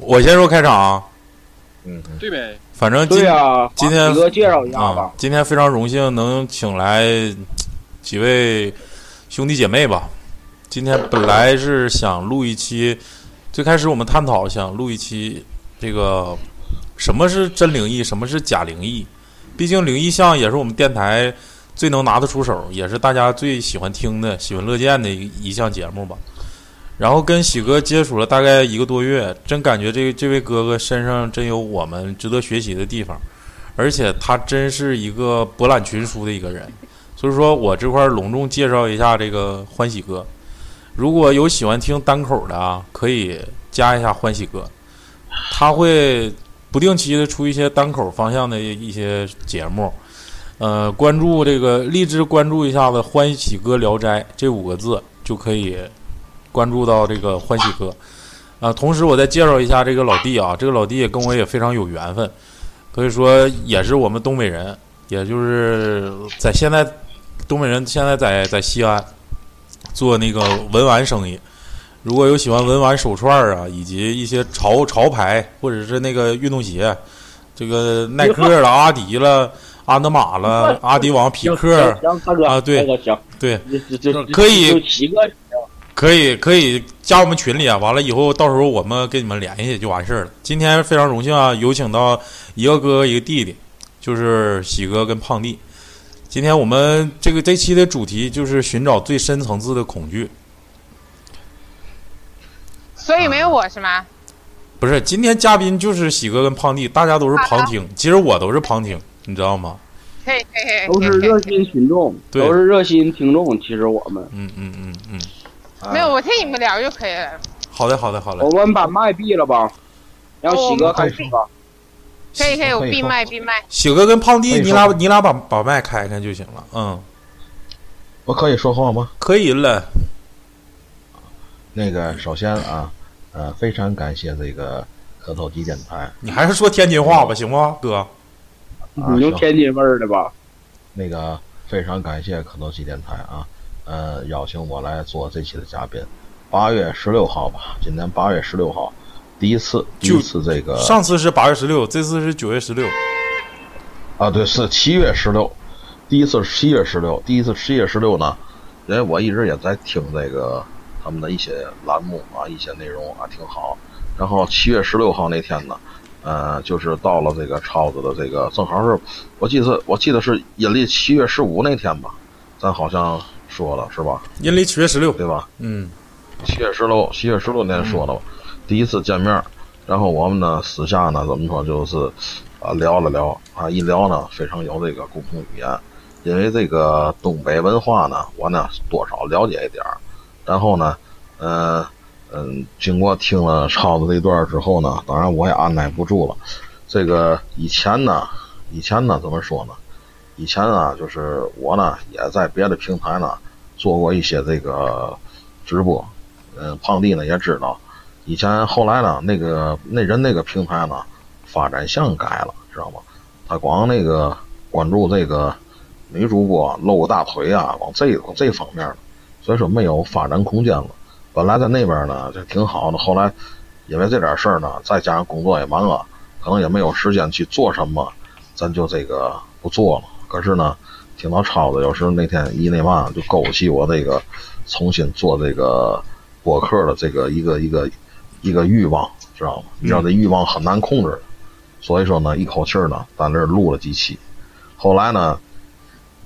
我先说开场啊，嗯，对呗。反正今对呀，今天把几个介绍一下啊吧，。今天非常荣幸能请来几位兄弟姐妹吧。今天本来是想录一期，最开始我们探讨想录一期这个什么是真灵异，什么是假灵异。毕竟灵异像也是我们电台最能拿得出手，也是大家最喜欢听的、喜闻乐见的一一项节目吧。然后跟喜哥接触了大概一个多月，真感觉这这位哥哥身上真有我们值得学习的地方。而且他真是一个博览群书的一个人，所以说我这块儿隆重介绍一下这个欢喜哥。如果有喜欢听单口的啊，可以加一下欢喜哥，他会不定期的出一些单口方向的一些节目。呃，关注这个荔枝，关注一下子“欢喜哥聊斋”这五个字就可以关注到这个欢喜哥。啊，同时我再介绍一下这个老弟啊，这个老弟也跟我也非常有缘分。可以说也是我们东北人，也就是在现在东北人现在在在西安做那个文玩生意。如果有喜欢文玩手串儿啊，以及一些潮潮牌或者是那个运动鞋，这个耐克了、阿迪了、安德玛了、阿迪王、匹克，啊对行，对，可以可以可以加我们群里啊，完了以后到时候我们跟你们联系就完事儿了。今天非常荣幸啊，有请到一个哥哥一个弟弟，就是喜哥跟胖弟。今天我们这个这期的主题就是寻找最深层次的恐惧，所以没有我是吗？不是今天嘉宾就是喜哥跟胖弟，大家都是旁听，其实我都是旁听，你知道吗？可以可以可以都是热心群众，对都是热心听众。其实我们，嗯嗯嗯嗯，没有，我听你们聊就可以了。好的好的好的我，们把麦闭了吧，让喜哥开始吧。可以可以，我闭麦闭麦。喜哥跟胖弟，你俩你俩把把麦开开就行了，嗯，我可以说话吗？可以了，那个，首先啊，呃，非常感谢这个磕头机电台，你还是说天津话吧，行吗，哥？啊你用天津味儿的吧？那个非常感谢磕头机电台啊，呃，邀请我来做这期的嘉宾。八月十六号吧，今年八月十六号，第一次，第就一次这个上次是八月十六，这次是九月十六。啊，对，是七月十六，第一次是七月十六，第一次七月十六呢，因为我一直也在听这个他们的一些栏目啊，一些内容啊挺好。然后七月十六号那天呢，呃，就是到了这个超子的这个，正好是我记得我记得是阴历七月十五那天吧，咱好像说了是吧？阴历七月十六，对吧？嗯，七月十六，七月十六那天说的吧，第一次见面，然后我们呢私下呢怎么说就是啊聊了聊啊，一聊呢非常有这个共同语言，因为这个东北文化呢我呢多少了解一点儿，然后呢，呃嗯，经过听了超子这段之后呢，当然我也按耐不住了，这个以前呢，以前呢怎么说呢？以前啊，就是我呢也在别的平台呢做过一些这个直播，嗯，胖弟呢也知道，以前后来呢，那个那人那个平台呢，发展向改了，知道吗？他光那个关注这个女主播露个大腿啊，往这往这方面了，所以说没有发展空间了。本来在那边呢就挺好的，后来因为这点事儿呢，再加上工作也忙了，可能也没有时间去做什么，咱就这个不做了。可是呢，听到超子有时候那天一那嘛就勾起我这个重新做这个播客的这个一个一个一个欲望，知道吗？你知道这欲望很难控制，所以说呢，一口气呢在那录了几期。后来呢，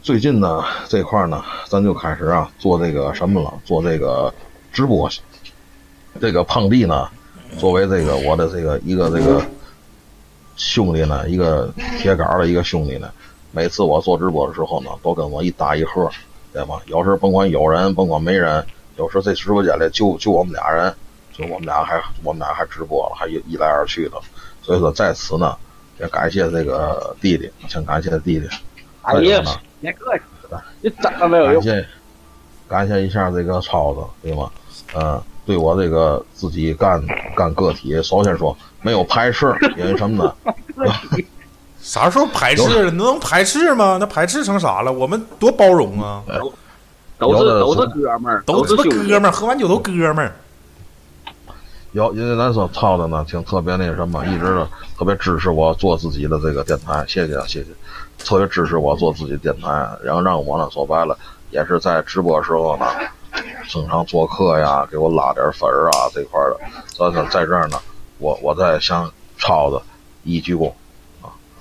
最近呢这块呢，咱就开始啊做这个什么了，做这个直播。这个胖弟呢，作为这个我的这个一个这个兄弟呢，一个铁杆的一个兄弟呢，每次我做直播的时候呢，都跟我一搭一合，对吧？有时候甭管有人，甭管没人，有时候这直播间里就就我们俩人，就我们俩还我们俩还直播了，还一一来二去的。所以说在此呢，也感谢这个弟弟，先感谢弟弟。哎呀别客气，你怎么没有用？感谢感谢一下这个超子，对吗？嗯，对我这个自己干干个体，首先说没有排斥，因为什么呢？啥时候排斥了？能排斥吗？那排斥成啥了？我们多包容啊！都是都是哥们儿，都是哥们儿，喝完酒都哥们儿。有，因为咱说操的呢，挺特别那什么，一直的特别支持我做自己的这个电台，谢谢啊谢谢，特别支持我做自己电台，然后让我呢说白了，也是在直播时候呢，经常做客呀，给我拉点粉儿啊这块的，所以说在这儿呢，我我在向超子一鞠躬，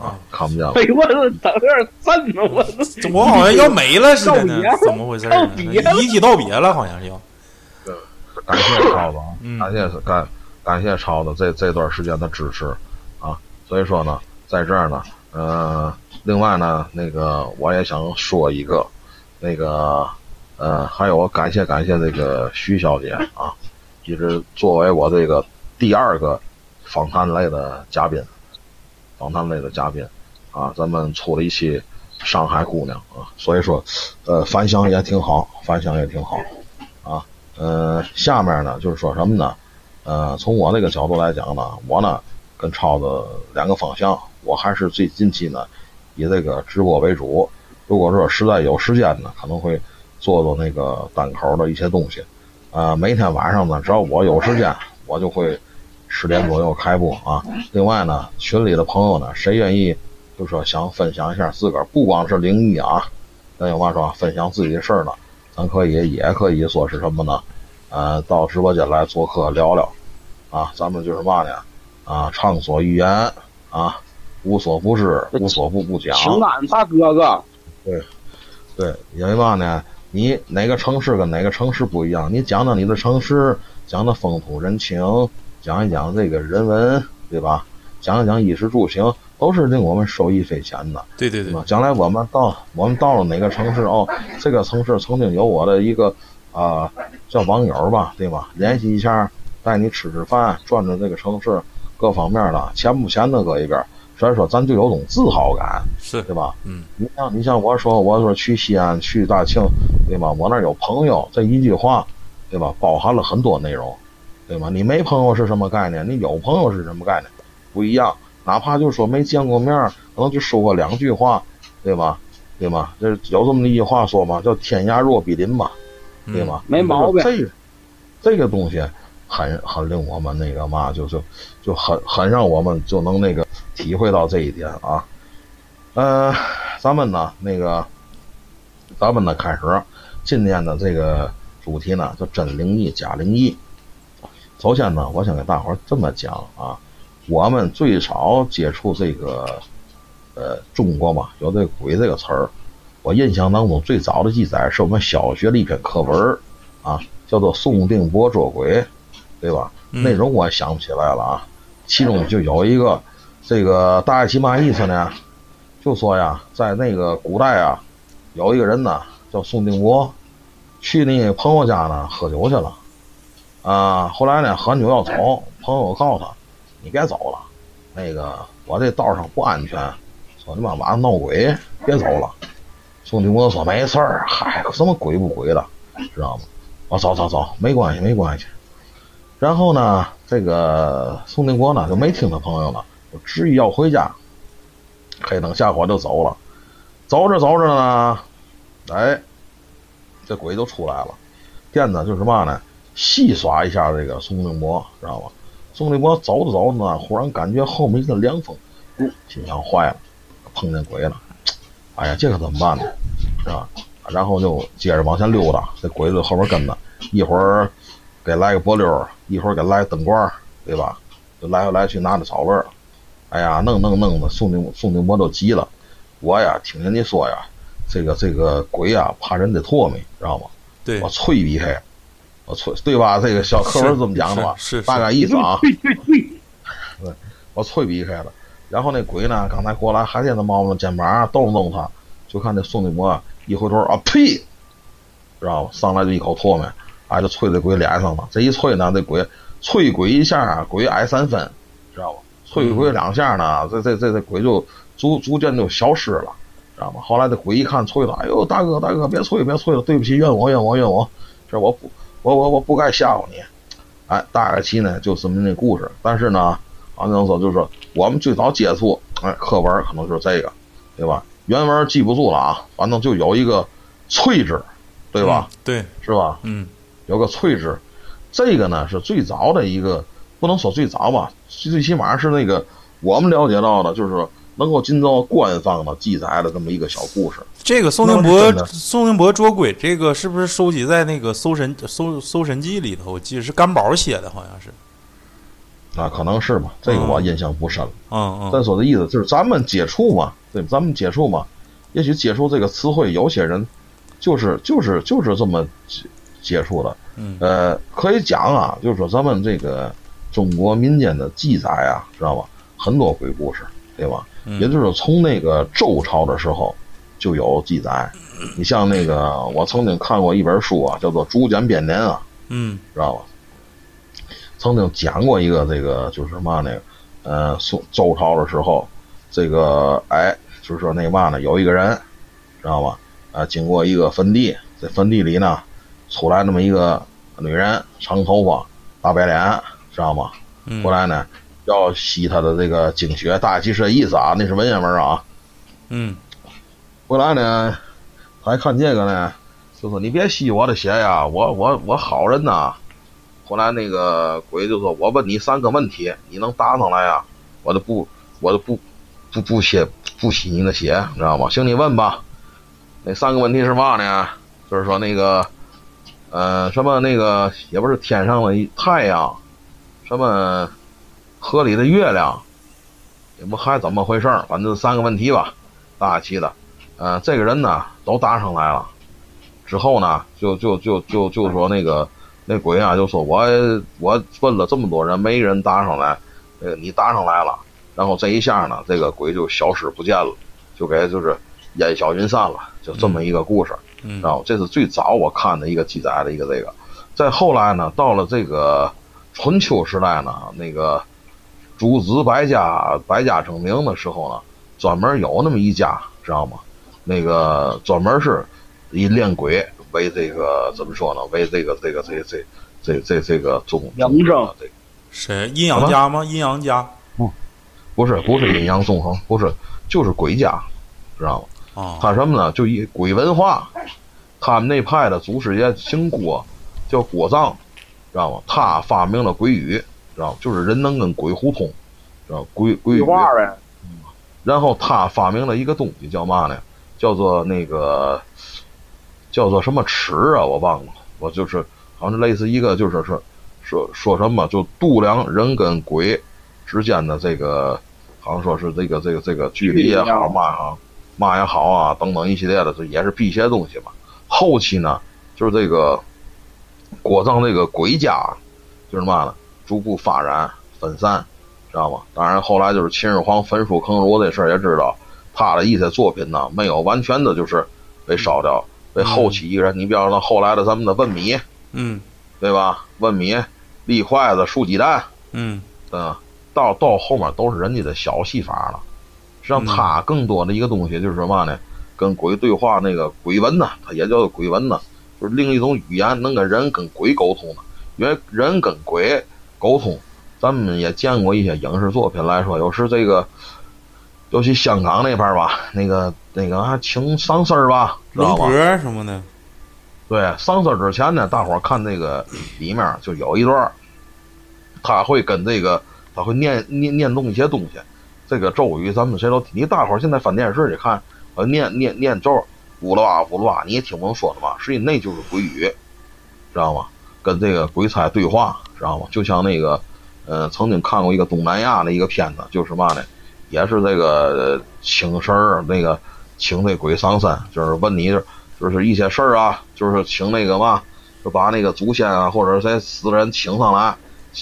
啊啊，看不见了。哎呦我这等点震呢，我这我好像要没了似的呢，怎么回事？遗体道别了，好像是要。感谢超子啊，嗯感谢感感谢超子这这段时间的支持啊，所以说呢，在这儿呢，呃，另外呢，那个我也想说一个，那个呃，还有感谢感谢这个徐小姐啊，一直作为我这个第二个访谈类的嘉宾，访谈类的嘉宾啊，咱们出了一期上海姑娘啊，所以说呃反响也挺好，反响也挺好啊。呃，下面呢就是说什么呢？呃，从我那个角度来讲呢，我呢跟超子两个方向，我还是最近期呢以这个直播为主。如果说实在有时间呢，可能会做做那个单口的一些东西。呃，每天晚上呢，只要我有时间，我就会十点左右开播啊。另外呢，群里的朋友呢，谁愿意就说想分享一下自个儿，不光是灵异啊，咱有嘛说分享自己的事儿呢，咱可以也可以说是什么呢？呃，到直播间来做客聊聊，啊，咱们就是嘛呢？啊，畅所欲言啊，无所不知，无所不不讲。情感大哥哥，对对，因为嘛呢？你哪个城市跟哪个城市不一样？你讲讲你的城市，讲的风土人情，讲一讲这个人文，对吧？讲一讲衣食住行，都是令我们受益匪浅的。对对对将来我们到我们到了哪个城市哦，这个城市曾经有我的一个啊、叫网友吧，对吧？联系一下，带你吃吃饭，转转这个城市各方面的，钱不钱的搁一边儿。所以说，咱就有种自豪感，是，对吧？嗯，你像你像我说，我说去西安、去大庆，对吧？我那儿有朋友，这一句话，对吧？包含了很多内容，对吧？你没朋友是什么概念？你有朋友是什么概念？不一样。哪怕就说没见过面儿，可能就说过两句话，对吧？对吧？这有这么一句话说嘛，叫“天涯若比邻”嘛，嗯对吗？没毛病这个这个东西很很令我们那个嘛，就就就很很让我们就能那个体会到这一点啊。呃，咱们呢那个，咱们呢开始今天的这个主题呢叫真灵异假灵异。首先呢，我先给大伙儿这么讲啊，我们最早接触这个呃中国嘛，有这个鬼这个词儿。我印象当中最早的记载是我们小学的一篇课文啊，叫做《宋定伯捉鬼》，对吧？嗯内容我也想不起来了啊。其中就有一个，这个大概其嘛意思呢？就说呀，在那个古代啊，有一个人呢叫宋定伯，去那个朋友家呢喝酒去了，啊，后来呢喝完酒要走，朋友告诉他，你别走了，那个我这道上不安全，说你妈晚上闹鬼，别走了。宋定国说没事儿，嗨，什么鬼不鬼的，知道吗？我走走走，没关系没关系。然后呢，这个宋定国呢就没听他朋友了，就执意要回家，黑灯瞎火就走了。走着走着呢，哎，这鬼就出来了。惦着就是嘛呢，戏耍一下这个宋定国，知道吗？宋定国走着走着呢，忽然感觉后面一阵凉风，哟，心想坏了，碰见鬼了。哎呀，这可怎么办呢？是吧？然后就接着往前溜达，这鬼子后边跟着，一会儿给来个波溜儿，一会儿给来个灯光儿，对吧？就来回来去拿着草味儿。哎呀，弄弄弄的，宋定宋定伯都急了。我呀，听人家说呀，这个这个鬼呀，怕人得唾沫，知道吗？对我，啐避开，我啐，对吧？这个小课文这么讲的吧？是是是大概意思啊。对对 对，我啐避开了。然后那鬼呢，刚才过来还在那摸摸肩膀，动了动他，就看那宋定国一回头啊，呸，知道吧？上来就一口唾沫，哎，就啐在鬼脸上了。这一啐呢，这鬼啐鬼一下，鬼挨三分，知道吧？啐鬼两下呢，这这这这鬼就逐逐渐就消失了，知道吗？后来这鬼一看啐了，哎呦，大哥大哥，别啐别啐了，对不起，怨我怨我怨我，这我不我我我不该吓唬你。哎，大概其呢就这么那故事，但是呢。啊，那说就是说，我们最早接触，哎，课文可能就是这个，对吧？原文记不住了啊，反正就有一个“翠字，对吧？嗯？对，是吧？嗯有个“翠字，这个呢是最早的一个不能说最早吧，最起码是那个我们了解到的，就是说能够尽到官方的记载的这么一个小故事。这个宋宁那是波真的宋宁伯捉鬼，这个是不是收集在那个《搜神搜搜神记》里头？我记得是甘宝写的，好像是。啊，可能是吧，这个我印象不深了。嗯嗯再说的意思就是咱们接触嘛，对，咱们接触嘛，也许接触这个词汇，有些人就是就是就是这么接接触的。嗯呃，可以讲啊，就是说咱们这个中国民间的记载啊，知道吧？很多鬼故事，对吧？嗯也就是从那个周朝的时候就有记载。你像那个，我曾经看过一本书啊，叫做《竹简编年》啊，嗯知道吧？曾经讲过一个这个就是嘛那个，呃，宋周朝的时候，这个哎，就是说那嘛呢，有一个人，知道吧？啊，经过一个坟地，在坟地里呢，出来那么一个女人，长头发，大白脸，知道吗？嗯后来呢，要吸他的这个精血，大概其实这意思啊，那是文言文啊。嗯后来呢，他还看这个呢，就说你别吸我的血呀，我我我好人呐。后来那个鬼就说：“我问你三个问题，你能答上来呀？我就不，我就不，不不吸不吸你的血，知道吗？行，你问吧。那三个问题是嘛呢？就是说那个，呃，什么那个也不是天上的太阳，什么河里的月亮，也不还怎么回事儿反正三个问题吧，大齐的。呃，这个人呢都答上来了，之后呢，就就就就就说那个那鬼啊，就说我我问了这么多人，没人答上来，呃，你答上来了，然后这一下呢，这个鬼就消失不见了，就给就是烟消云散了，就这么一个故事。嗯然后这是最早我看的一个记载的一个这个，再后来呢，到了这个春秋时代呢，那个诸子百家百家争鸣的时候呢，专门有那么一家，知道吗？那个专门是以练鬼为这个怎么说呢？为这个这个这这这这这个宗嬴政这个谁？阴阳家吗？阴阳家不是不是阴阳纵横，不是就是鬼家，知道吗？啊他什么呢？就一鬼文化，他们那派的祖师爷姓郭，叫郭藏，知道吗？他发明了鬼语，知道吗？就是人能跟鬼互通，知道吗鬼鬼话呗，然后他发明了一个东西叫嘛呢？叫做那个叫做什么尺啊？我忘了，我就是好像是类似一个就是说说说什么就度量人跟鬼之间的这个，好像说是这个这个这个距离也好嘛啊嘛也好啊等等一系列的，这也是辟邪东西嘛。后期呢，就是这个裹上这个鬼家，就是嘛呢，逐步发展分散，知道吗？当然后来就是秦始皇焚书坑儒这事儿也知道，他的一些作品呢，没有完全的就是被烧掉，被后期一个人，你比方说后来的咱们的问米，嗯对吧？问米、立筷子、竖鸡蛋，嗯嗯，到到后面都是人家的小戏法了。实际上，他更多的一个东西就是什么呢？跟鬼对话那个鬼文呢，它也叫做鬼文呢，就是另一种语言，能跟人跟鬼沟通的。因为人跟鬼沟通，咱们也见过一些影视作品来说，有时这个，尤其香港那边儿吧，那个那个还请丧尸儿吧，知道龙吧？婆什么的，对，上色之前呢，大伙儿看那个里面就有一段，他会跟这个他会念念念动一些东西，这个咒语咱们谁都听。你大伙儿现在翻电视去看，呃，念念念咒，呜啦哇呜啦哇，你也听不懂说什么，实际那就是鬼语，知道吗？跟这个鬼差对话，知道吗？就像那个，呃，曾经看过一个东南亚的一个片子，就是嘛呢，也是这个请神儿，那个请那鬼上身，就是问你，就是一些事儿啊，就是请那个嘛，就把那个祖先啊，或者谁死人请上来，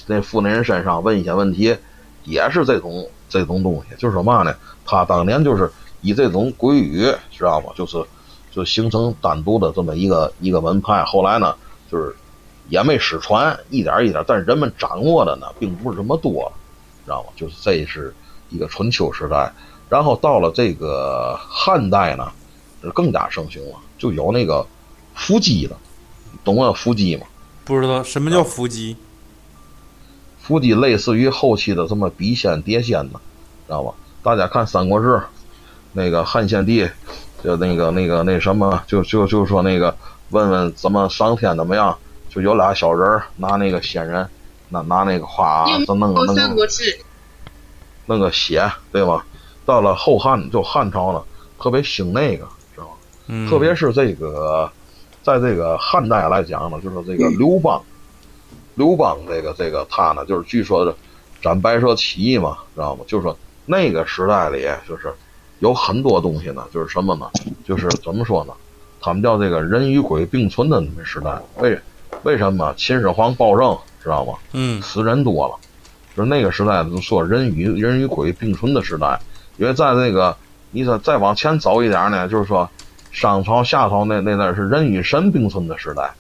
那附那人身上问一些问题，也是这种这种东西，就是嘛呢？他当年就是以这种鬼语，知道吗？就是就形成单独的这么一个一个门派。后来呢，就是也没失传，一点一点，但是人们掌握的呢，并不是这么多了，知道吗？就是这是一个春秋时代，然后到了这个汉代呢，更加盛行了，就有那个伏击了，懂吗伏击吗？不知道什么叫伏击。伏击类似于后期的什么笔仙、碟仙呢，知道吧？大家看《三国志》，那个汉献帝，就那个那个那什么，就就就说那个问问怎么上天怎么样，就有俩小人儿拿那个仙人拿拿那个花咱弄个弄个，弄个血，对吧？到了后汉就汉朝了，特别兴那个，知道吗？嗯，特别是这个，在这个汉代来讲呢，就是这个刘邦，刘邦这个这个他呢，就是据说斩白蛇起义嘛，知道吗？就是说那个时代里，就是有很多东西呢，就是什么呢？就是怎么说呢？他们叫这个人与鬼并存的那么时代。为为什么？秦始皇暴政，知道吗？嗯。死人多了，就是那个时代就说人与人与鬼并存的时代，因为在那个你说再往前走一点呢，就是说商朝夏朝那那那是人与神并存的时代，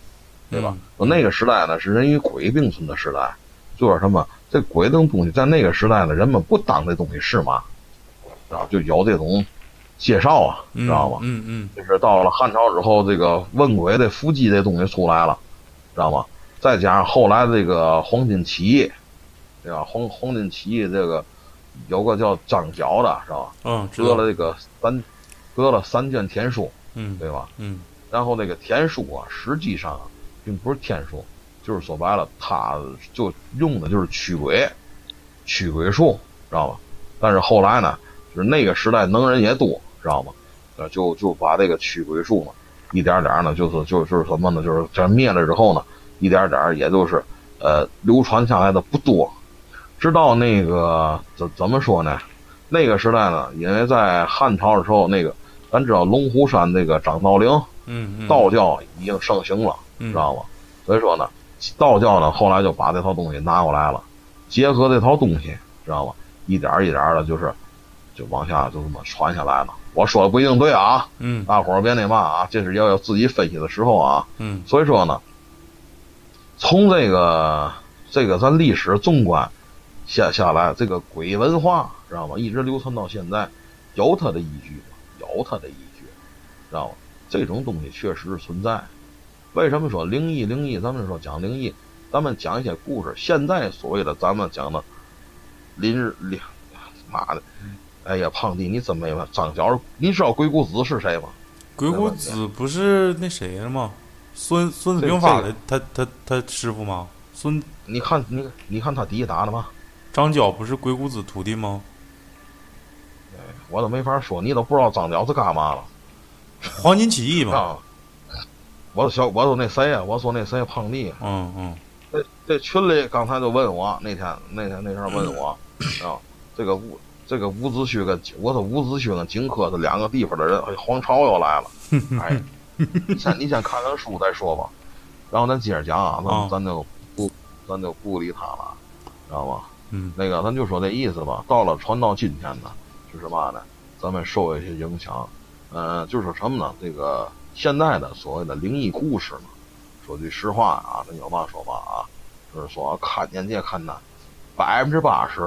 对吧？那个时代呢是人与鬼并存的时代，就是什么？这鬼这种东西在那个时代呢，人们不当这东西是嘛，然后就有这种介绍啊，嗯，知道吗？嗯嗯就是到了汉朝之后，这个问鬼的伏击这东西出来了，知道吗？再加上后来这个黄巾起义，对吧？黄黄巾起义这个有个叫张角的，是吧？嗯，得了这个三得了三卷天书，嗯对吧？嗯然后那个天书啊，实际上啊并不是天书，就是说白了，他就用的就是驱鬼，驱鬼术，知道吗？但是后来呢，就是那个时代能人也多，知道吗？呃，就就把这个驱鬼术呢，一点点呢，就是就是什么呢？就是这灭了之后呢，一点点也就是呃流传下来的不多，直到那个怎怎么说呢？那个时代呢，因为在汉朝的时候，那个咱知道龙虎山那个张道陵。嗯嗯，道教已经盛行了，嗯知道吗？所以说呢，道教呢后来就把这套东西拿过来了，结合这套东西，知道吗？一点一点的，就是就往下就这么传下来了。我说的不一定对啊，嗯大伙儿别那嘛啊，这是要有自己分析的时候啊。嗯所以说呢，从这个这个咱历史纵观下下来，这个鬼文化知道吗？一直流传到现在，有它的依据吗？有它的依据，知道吗？这种东西确实是存在。为什么说灵异？灵异，咱们说讲灵异，咱们讲一些故事。现在所谓的咱们讲的林日林，妈的，哎呀，胖弟，你真没问张角，你知道鬼谷子是谁吗？鬼谷子不是那谁吗？孙孙子兵法的他他他师傅吗？孙你看你你看他底下打的吗？张角不是鬼谷子徒弟吗？我都没法说，你都不知道张角是干嘛了 黄巾起义嘛。啊！我小我说那谁啊？我说那谁胖弟，嗯嗯这这群里刚才就问我，那天那天那天问我 啊，这个伍这个伍子胥跟我说伍子胥跟荆轲是两个地方的人，哎，黄巢又来了，哎，你先你先看看书再说吧，然后咱接着讲啊，咱啊咱就不咱就不理他了，知道吗？嗯那个咱就说这意思吧。到了传到今天呢，就是嘛呢？咱们受一些影响，呃，就是说什么呢？这个现在的所谓的灵异故事呢，说句实话啊，咱有嘛说嘛啊，就是说看见这看那，百分之八十，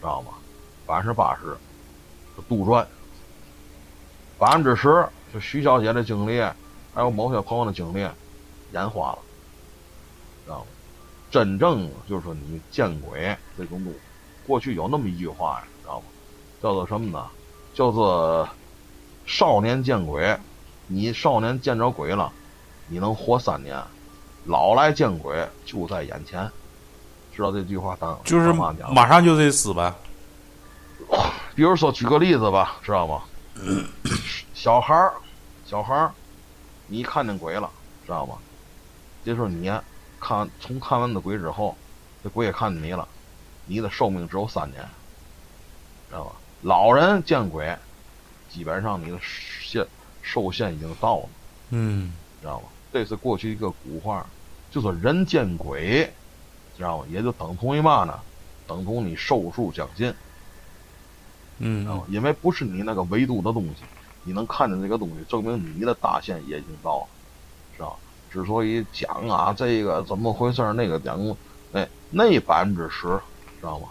知道吗？百分之八十是杜撰，百分之十是徐小姐的经历，还有某些朋友的经历眼花了，知道吗？真正就是说你见鬼这种东西，过去有那么一句话呀，知道吗？叫做什么呢？叫做少年见鬼，你少年见着鬼了，你能活三年；老来见鬼就在眼前。知道这句话当就是？马上就得死呗。比如说举个例子吧，知道吗？小孩儿，小孩儿，你看见鬼了，知道吗？这时候你看从看完的鬼之后，这鬼也看见你了，你的寿命只有三年，知道吧？老人见鬼，基本上你的限寿限已经到了，嗯知道吗？这是过去一个古话，就说人见鬼，知道吗？也就等同于嘛呢？等同你寿数将近。嗯因为不是你那个维度的东西，你能看见这个东西，证明你的大限也已经到了，是吧？之所以讲啊，这个怎么回事儿，那个讲，哎，那百分之十，知道吗？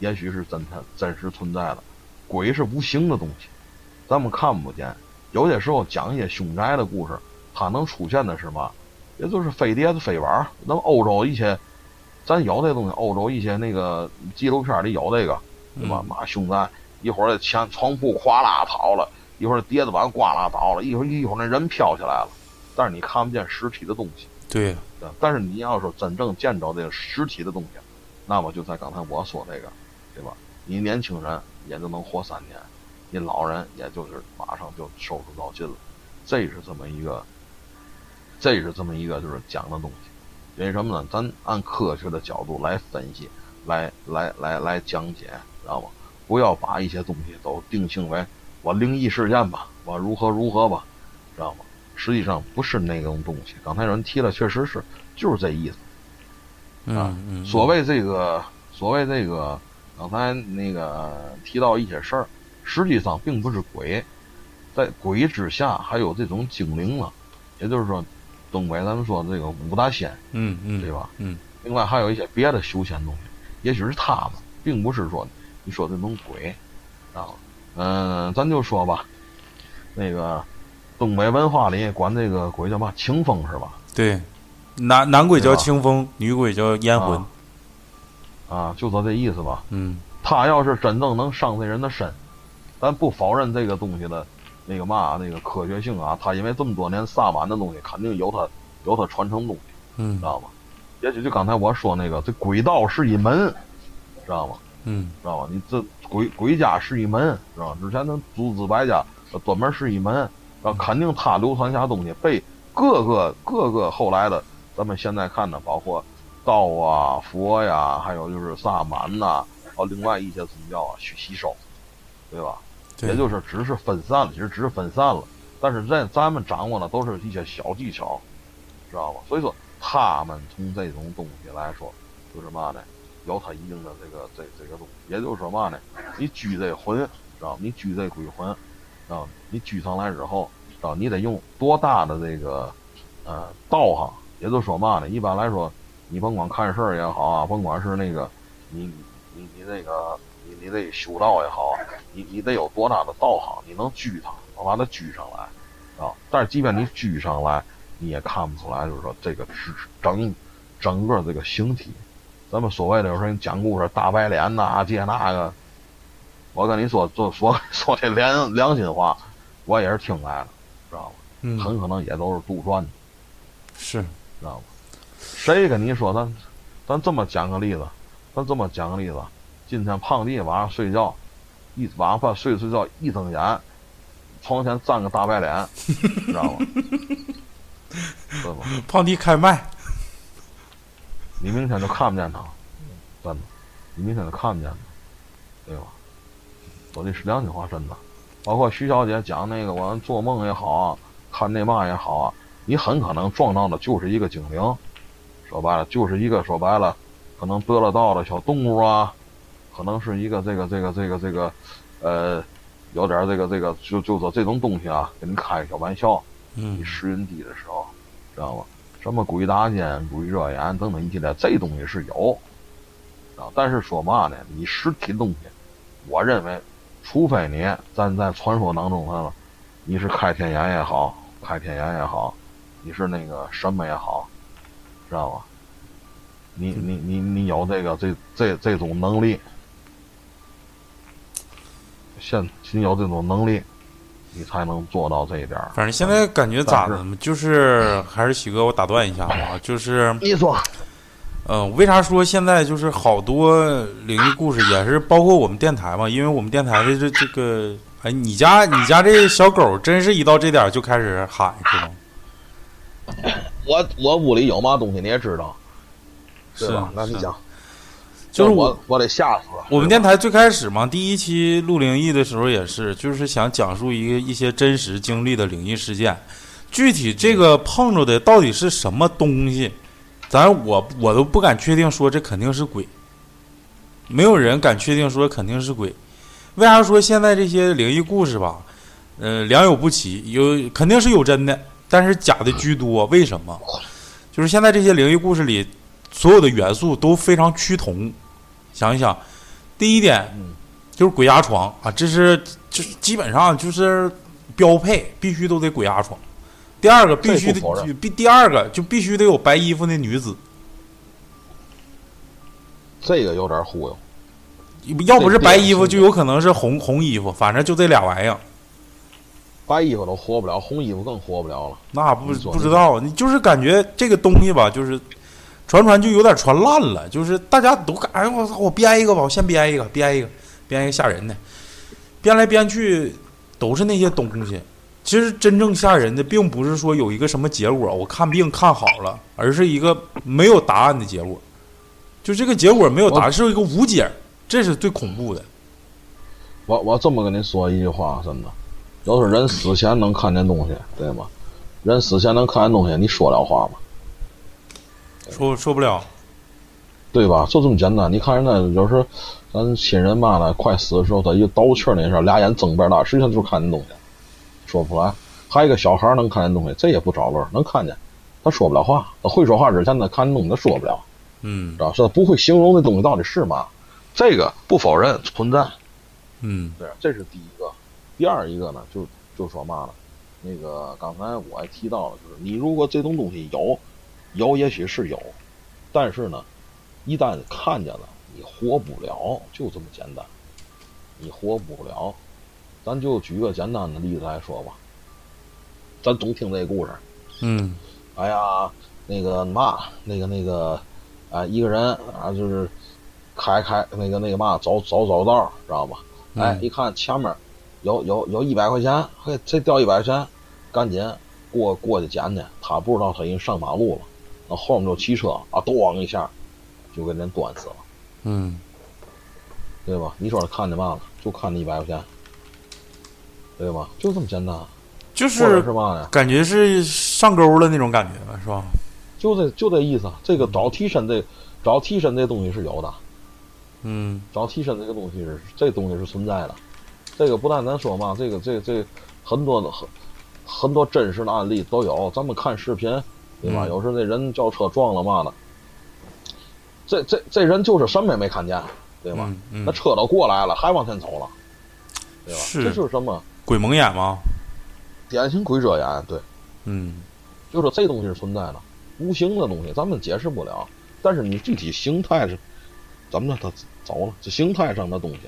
也许是真的真实存在的，鬼是无形的东西，咱们看不见。有些时候讲一些凶宅的故事，它能出现的是嘛？也就是飞碟子、飞碗。那么欧洲一些，咱有这东西，欧洲一些那个纪录片里有这个，对吧？嘛凶宅。一会儿墙床铺哗啦倒了，一会儿碟子碗呱啦倒了，一会儿一会儿那人飘起来了，但是你看不见实体的东西。对，对但是你要说真正见着这个实体的东西，那么就在刚才我说这个，对吧？你年轻人也就能活三年，你老人也就是马上就收拾到尽了，这是这么一个，这是这么一个就是讲的东西。因为什么呢？咱按科学的角度来分析，来来来来讲解，知道吗？不要把一些东西都定性为我灵异事件吧，我如何如何吧，知道吗？实际上不是那种东西。刚才有人提了，确实是，就是这意思。嗯嗯，所谓这个，所谓这个，刚才那个提到一些事儿，实际上并不是鬼，在鬼之下还有这种精灵了，也就是说，东北咱们说这个五大仙，嗯嗯，对吧？嗯，另外还有一些别的修仙东西，也许是他们，并不是说你说这种鬼，啊，嗯，咱就说吧，那个东北文化里管这个鬼叫嘛，清风是吧？对。男男鬼叫清风，女鬼叫烟魂。啊，就说这意思吧。嗯他要是真正能伤这人的身，咱不否认这个东西的那个嘛那个科学性啊。他因为这么多年萨满的东西，肯定有他有他传承东西，嗯知道吗？也许就刚才我说那个，这鬼道是一门，知道吗？嗯知道吧？你这鬼鬼家是一门，知道吧？之前那诸子百家呃专门是一门，然后肯定他流传下东西被各个各个后来的咱们现在看的，包括道啊、佛呀，还有就是萨满呐、还有另外一些宗教啊去吸收，对吧？对也就是只是分散了，其实只是分散了，但是在咱们掌握的都是一些小技巧，知道吧？所以说他们从这种东西来说，就是嘛呢？有它一定的这个这这个东西，也就是说嘛呢？你拘这魂，知道吗？你拘这鬼魂，知道吗？你拘上来之后，知道你得用多大的这个呃道行？也就是说嘛呢？一般来说，你甭管看事儿也好啊，甭管是那个你你你那个你你得修道也好，你你得有多大的道行，你能拘它，能把它拘上来啊？但是即便你拘上来，你也看不出来，就是说这个是整整个这个形体。咱们所谓的有时候你讲故事大白脸呐、这那个，我跟你说，就说 说这良良心话，我也是听来了，知道吗？嗯，很可能也都是杜撰的，是知道吗？谁跟你说咱咱这么讲个例子，咱这么讲个例子，今天胖弟晚上睡觉，一晚上饭睡睡觉一睁眼，床前站个大白脸，知道吗？对吧？胖弟开麦。你明天就看不见他，真的，你明天就看不见他，对吧？说的是良心话，真的。包括徐小姐讲那个，我们做梦也好啊，看那嘛也好啊，你很可能撞到的就是一个精灵，说白了就是一个说白了，可能得了道的小动物啊，可能是一个这个这个这个这个，呃，有点这个这个，就就说这种东西啊，给你开个小玩笑，嗯你时运低的时候，知道吗？什么鬼打尖、鬼热眼等等一系列，这东西是有，啊，但是说嘛呢？你实体东西，我认为，除非你咱在传说当中了，你是开天眼也好，开天眼也好，你是那个什么也好，知道吧？你你你你有这个这这这种能力，现你有这种能力，你才能做到这一点儿。反正现在感觉咋的嘛，就是还是喜哥，我打断一下啊，就是你说，嗯，为啥说现在就是好多灵异故事也是包括我们电台嘛？因为我们电台的这这个，哎，你家你家这小狗真是一到这点就开始喊是吗？我我屋里有嘛东西你也知道，是对吧？那你是讲，就是我我得吓死了。我们电台最开始嘛，第一期录灵异的时候也是，就是想讲述一个一些真实经历的灵异事件。具体这个碰着的到底是什么东西，咱我我都不敢确定说这肯定是鬼，没有人敢确定说肯定是鬼。为啥说现在这些灵异故事吧，呃，良莠不齐，有肯定是有真的，但是假的居多。为什么？就是现在这些灵异故事里，所有的元素都非常趋同。想一想，第一点嗯就是鬼压床啊，这是就是基本上就是标配，必须都得鬼压床。第二个必须得必第二个就必须得有白衣服的女子，这个有点忽悠，要不是白衣服，就有可能是红红衣服，反正就这俩玩意儿。白衣服都活不了，红衣服更活不了了。那不不知道，你就是感觉这个东西吧，就是传传就有点传烂了，就是大家都赶，哎我操，我编一个吧，我先编一个，编一个，编一个吓人的，编来编去都是那些东西。其实真正吓人的，并不是说有一个什么结果，我看病看好了，而是一个没有答案的结果。就这个结果没有答案，是一个无解，这是最恐怖的。我我这么跟你说一句话，真的，要是人死前能看见东西，对吗？人死前能看见东西，你说了话吗？说说不了，对吧？就这么简单。你看人家有时候，咱亲人嘛的，快死的时候，他一倒气儿那事儿，俩眼睁边大，实际上就是看见东西，说不出来。还有一个小孩能看见东西，这也不找乐，能看见，他说不了话。他会说话之前，他看见东西他说不了，嗯知，道是他不会形容那东西到底是嘛。这个不否认存在，嗯对，这是第一个。第二一个呢，就就说嘛了？那个刚才我还提到了，就是你如果这种东西有，有也许是有，但是呢，一旦看见了，你活不了，就这么简单，你活不了。咱就举个简单的例子来说吧，咱总听这故事，嗯哎呀，那个嘛，那个那个，啊，一个人啊，就是开开那个那个嘛，走走走道，知道吧？哎，嗯一看前面有有有一百块钱，嘿，这掉一百块钱，赶紧过过去捡去。他不知道他已经上马路了，那后面就骑车啊，咣一下就给人端死了，嗯对吧？你说他看见嘛了？就看那一百块钱，对吧？就这么简单，就是是嘛呢？感觉是上钩了那种感觉吧，是吧？就这就这意思。这个找替身这找替身这东西是有的。嗯找替身这个东西是这东西是存在的，这个不但咱说嘛，这个这这很多的很很多真实的案例都有，咱们看视频，对吧？嗯有时那人叫车撞了嘛的，这这这人就是什么也没看见，对吧？那车都过来了，还往前走了，对吧？是这是什么？鬼蒙眼吗？典型鬼遮眼，对，嗯就说这东西是存在的，无形的东西咱们解释不了，但是你具体形态是怎么着？他走了，这形态上的东西，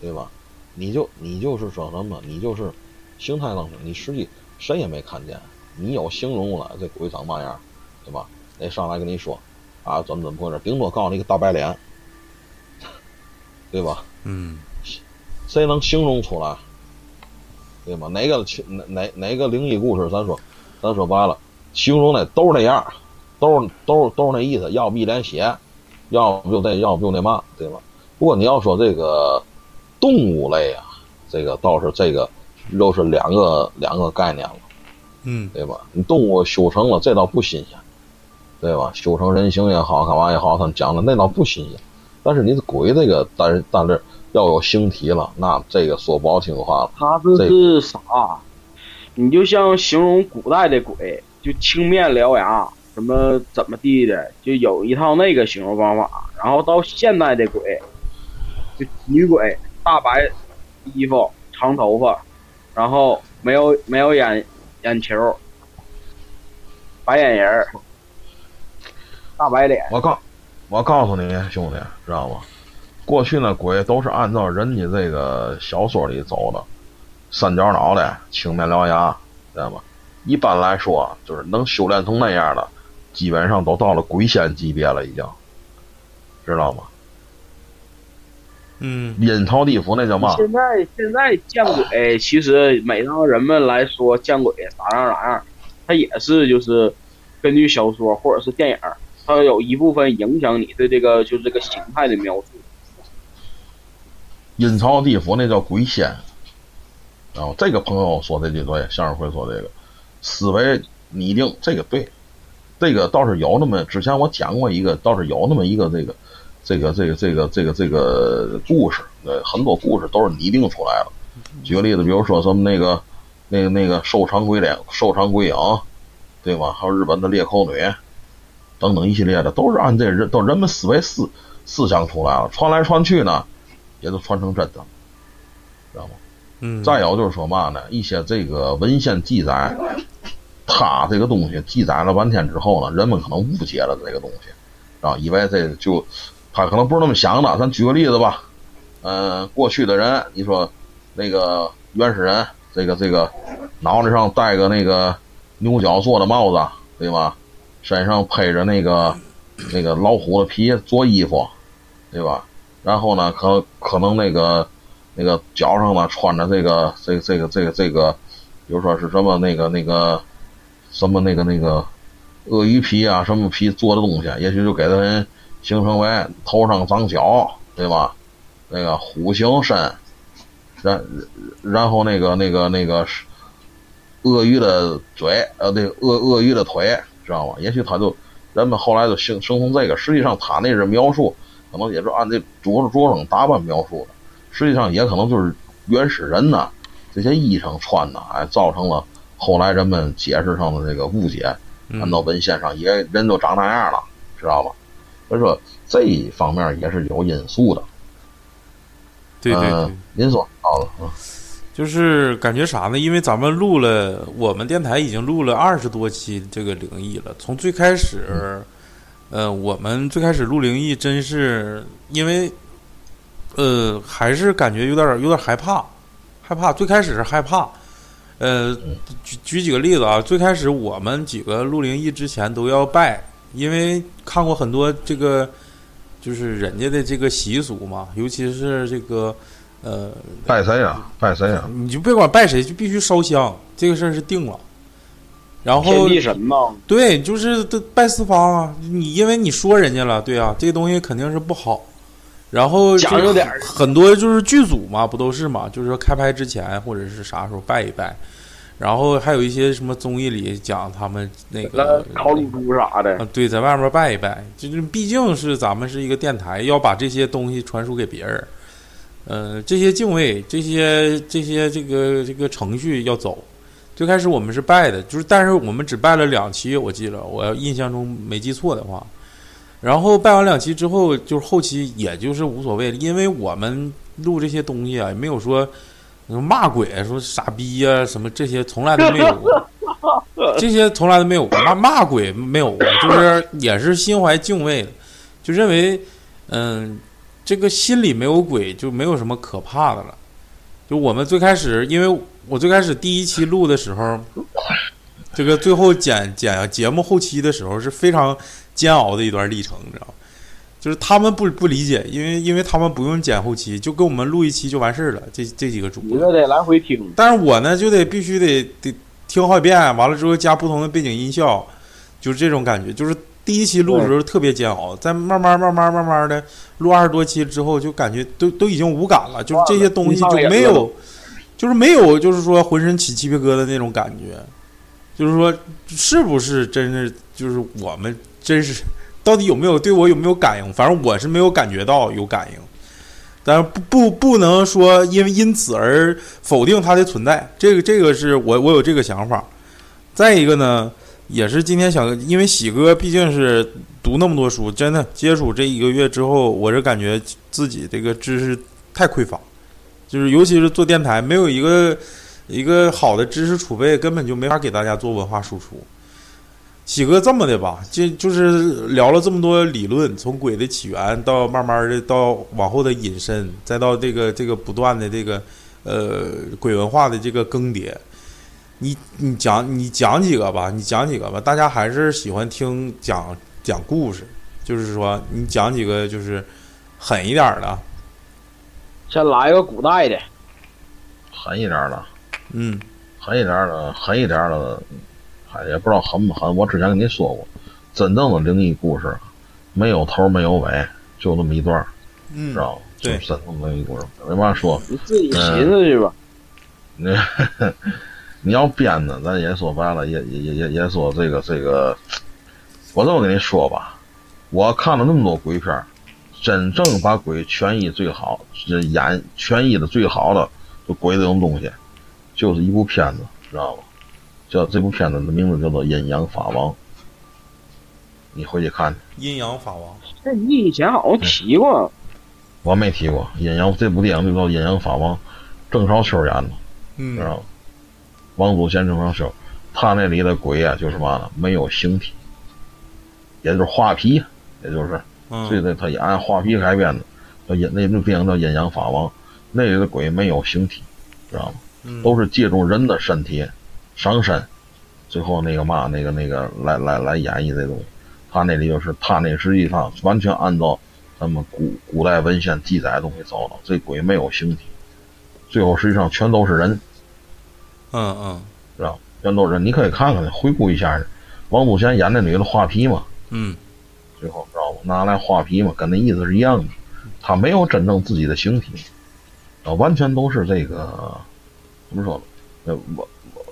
对吧？你就你就是说什么？你就是形态上，你实际谁也没看见，你有形容了，这鬼长嘛样，对吧？得上来跟你说啊，怎么怎么回事？顶多告诉你个大白脸，对吧？嗯谁能形容出来？对吗？哪个哪哪哪个灵异故事？咱说，咱说白了，形容的都是那样，都是都是都是那意思，要不一脸血，要不就那要不就那嘛，对吧？不过你要说这个动物类啊，这个倒是这个又是两个两个概念了，嗯对吧？你动物修成了，这倒不新鲜，对吧？修成人形也好，干嘛也好，他们讲的那倒不新鲜。但是你的鬼这个，但是但是要有形体了，那这个说不好听的话了。他这是啥？你就像形容古代的鬼，就青面獠牙，什么怎么地的，就有一套那个形容方法。然后到现代的鬼，就女鬼，大白衣服，长头发，然后没有没有眼眼球，白眼人，大白脸。我告，我告诉你兄弟，知道吗？过去那鬼都是按照人家这个小说里走的，三角脑袋，青面獠牙，知道吗？一般来说，就是能修炼成那样的，基本上都到了鬼仙级别了，已经，知道吗？嗯阴曹地府那叫嘛？现在现在见鬼，其实每当人们来说见鬼咋样咋样，它也是就是根据小说或者是电影，它有一部分影响你对这个就是这个形态的描述。阴曹地府那叫鬼仙。然后这个朋友说这句对，向日葵说这个思维拟定这个对，这个倒是有那么之前我讲过一个，倒是有那么一个这个这个这个这个这个这个故事，对，很多故事都是拟定出来的。举个例子，比如说什么那个那个那个瘦长鬼脸、瘦长鬼影，对吧？还有日本的裂口女等等一系列的，都是按这人都人们思维思思想出来了，传来传去呢，也都传成真的，知道吗？嗯，再有就是说嘛呢，一些这个文献记载，他这个东西记载了半天之后呢，人们可能误解了这个东西，啊，以为这就他可能不是那么想的。咱举个例子吧，嗯、过去的人，你说那个原始人，这个这个脑袋上戴个那个牛角做的帽子，对吧？身上配着那个那个老虎的皮做衣服，对吧？然后呢，可可能那个那个脚上呢穿着这个这个这个这个这个，比如说是什么那个那个什么那个那个鳄鱼皮啊，什么皮做的东西，也许就给他形成为头上长角，对吧？那个虎形身，然然后那个那个那个鳄鱼的嘴，呃，对鳄鳄鱼的腿，知道吗？也许他就人们后来就形形成这个，实际上他那是描述，可能也是按这着着装打扮描述的，实际上也可能就是原始人呐这些衣裳穿的，哎，造成了后来人们解释上的这个误解，按照文献上也人都长那样了，知道吧？所以说这一方面也是有因素的。对对对，您说好了，啊。就是感觉啥呢？因为咱们录了，我们电台已经录了二十多期这个灵异了。从最开始，呃，我们最开始录灵异，真是因为，呃，还是感觉有点有点害怕，害怕。最开始是害怕，呃，举举几个例子啊。最开始我们几个录灵异之前都要拜，因为看过很多这个，就是人家的这个习俗嘛，尤其是这个。呃，拜谁呀？拜谁呀？你就别管拜谁，就必须烧香，这个事儿是定了。然后天地神嘛，对，就是拜四方啊。你因为你说人家了，对啊，这个东西肯定是不好。然后讲究点很多就是剧组嘛，不都是嘛？就是说开拍之前或者是啥时候拜一拜。然后还有一些什么综艺里讲他们那个烤乳猪啥的，对，在外面拜一拜，就是毕竟是咱们是一个电台，要把这些东西传输给别人。呃，这些敬畏，这些这些这个这个程序要走。最开始我们是拜的，就是但是我们只拜了两期，我记得我印象中没记错的话。然后拜完两期之后，就是后期也就是无所谓了，因为我们录这些东西啊，也没有说骂鬼、说傻逼呀什么这些，从来都没有过。这些从来都没有 过，骂骂鬼没有过，就是也是心怀敬畏的，就认为嗯。这个心里没有鬼，就没有什么可怕的了。就我们最开始，因为我最开始第一期录的时候，这个最后剪剪节目后期的时候是非常煎熬的一段历程，你知道吗？就是他们不不理解，因为因为他们不用剪后期，就跟我们录一期就完事儿了。这这几个主播，你得来回听。但是我呢，就得必须得得听好几遍，完了之后加不同的背景音效，就是这种感觉，就是。第一期录的时候特别煎熬，再慢慢慢慢慢慢的录二十多期之后，就感觉都都已经无感了，就是这些东西就没有，就是没有，就是说浑身起鸡皮疙瘩那种感觉，就是说是不是真是就是我们真是到底有没有对我有没有感应？反正我是没有感觉到有感应，但是不不不能说因为因此而否定它的存在，这个这个是我我有这个想法。再一个呢。也是今天想，因为喜哥毕竟是读那么多书，真的接触这一个月之后，我是感觉自己这个知识太匮乏，就是尤其是做电台，没有一个一个好的知识储备，根本就没法给大家做文化输出。喜哥这么的吧，就就是聊了这么多理论，从鬼的起源到慢慢的到往后的引申，再到这个这个不断的这个呃鬼文化的这个更迭。你你讲你讲几个吧，你讲几个吧，大家还是喜欢听讲讲故事，就是说你讲几个就是狠一点的。先来一个古代的，狠一点的，嗯，狠一点的，狠一点的，还也不知道狠不狠。我之前跟你说过，真正的灵异故事没有头没有尾，就那么一段，知道吗？对，真正的灵异故事，为嘛说？你自己寻思去吧。那。你要编的，咱也说白了，也也也也也说这个这个，我这么跟你说吧，我看了那么多鬼片，真正把鬼诠释最好、演诠释的最好的，就鬼这种东西，就是一部片子，知道吗？叫这部片子的名字叫做《阴阳法王》，你回去看。阴阳法王，这你以前好像提过。我没提过阴阳这部电影就叫《阴阳法王》，郑少秋演的，嗯知道吗？王祖贤、郑少秋，他那里的鬼啊，就是嘛呢？没有形体，也就是画皮，也就是，所以呢，他也按画皮改编的。叫阴，那部电影叫《阴阳法王》，那里的鬼没有形体，知道吗？都是借助人的身体上身，最后那个嘛，那个那个来来来演绎这东西。他那里就是他那实际上完全按照咱们古古代文献记载的东西走的，这鬼没有形体，最后实际上全都是人，嗯嗯知道吗？全都是人。你可以看看，回顾一下，王祖贤演那女的画皮嘛，嗯最后知道吗？拿来画皮嘛，跟那意思是一样的。他没有真正自己的形体，啊，完全都是这个怎么说呢？呃，完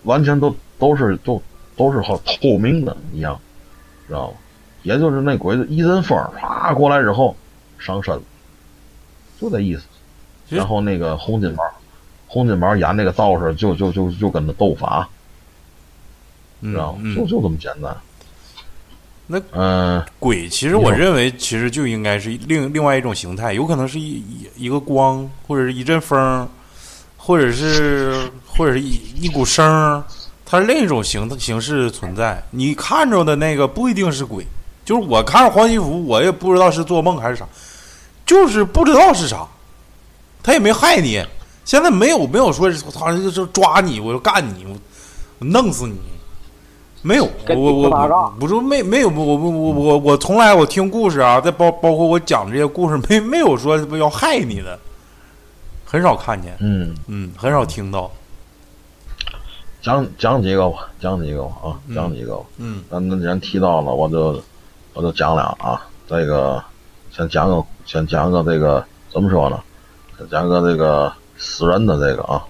完全都都是都都是好透明的一样，知道吗？也就是那鬼子一阵风啪过来之后上身了，就这意思。然后那个洪金宝，洪金宝演那个道士就就就就跟他斗法，嗯知道吗？嗯就就这么简单。那嗯、鬼其实我认为其实就应该是另另外一种形态，有可能是一一一个光，或者是一阵风，或者是或者是一一股声儿，它是另一种形形式存在。你看着的那个不一定是鬼，就是我看着黄西福，我也不知道是做梦还是啥，就是不知道是啥，他也没害你。现在没有没有说是他就抓你，我就干你，我弄死你。没有，我跟我我我不是没没有我我我我我从来我听故事啊，再包包括我讲这些故事，没没有说要害你的，很少看见，嗯，嗯，很少听到，讲讲几个吧，讲几个吧啊，嗯讲几个吧。嗯咱那既然提到了，我就我就讲俩啊。这个先讲个先讲个这个怎么说呢？先讲个这个死人的这个啊，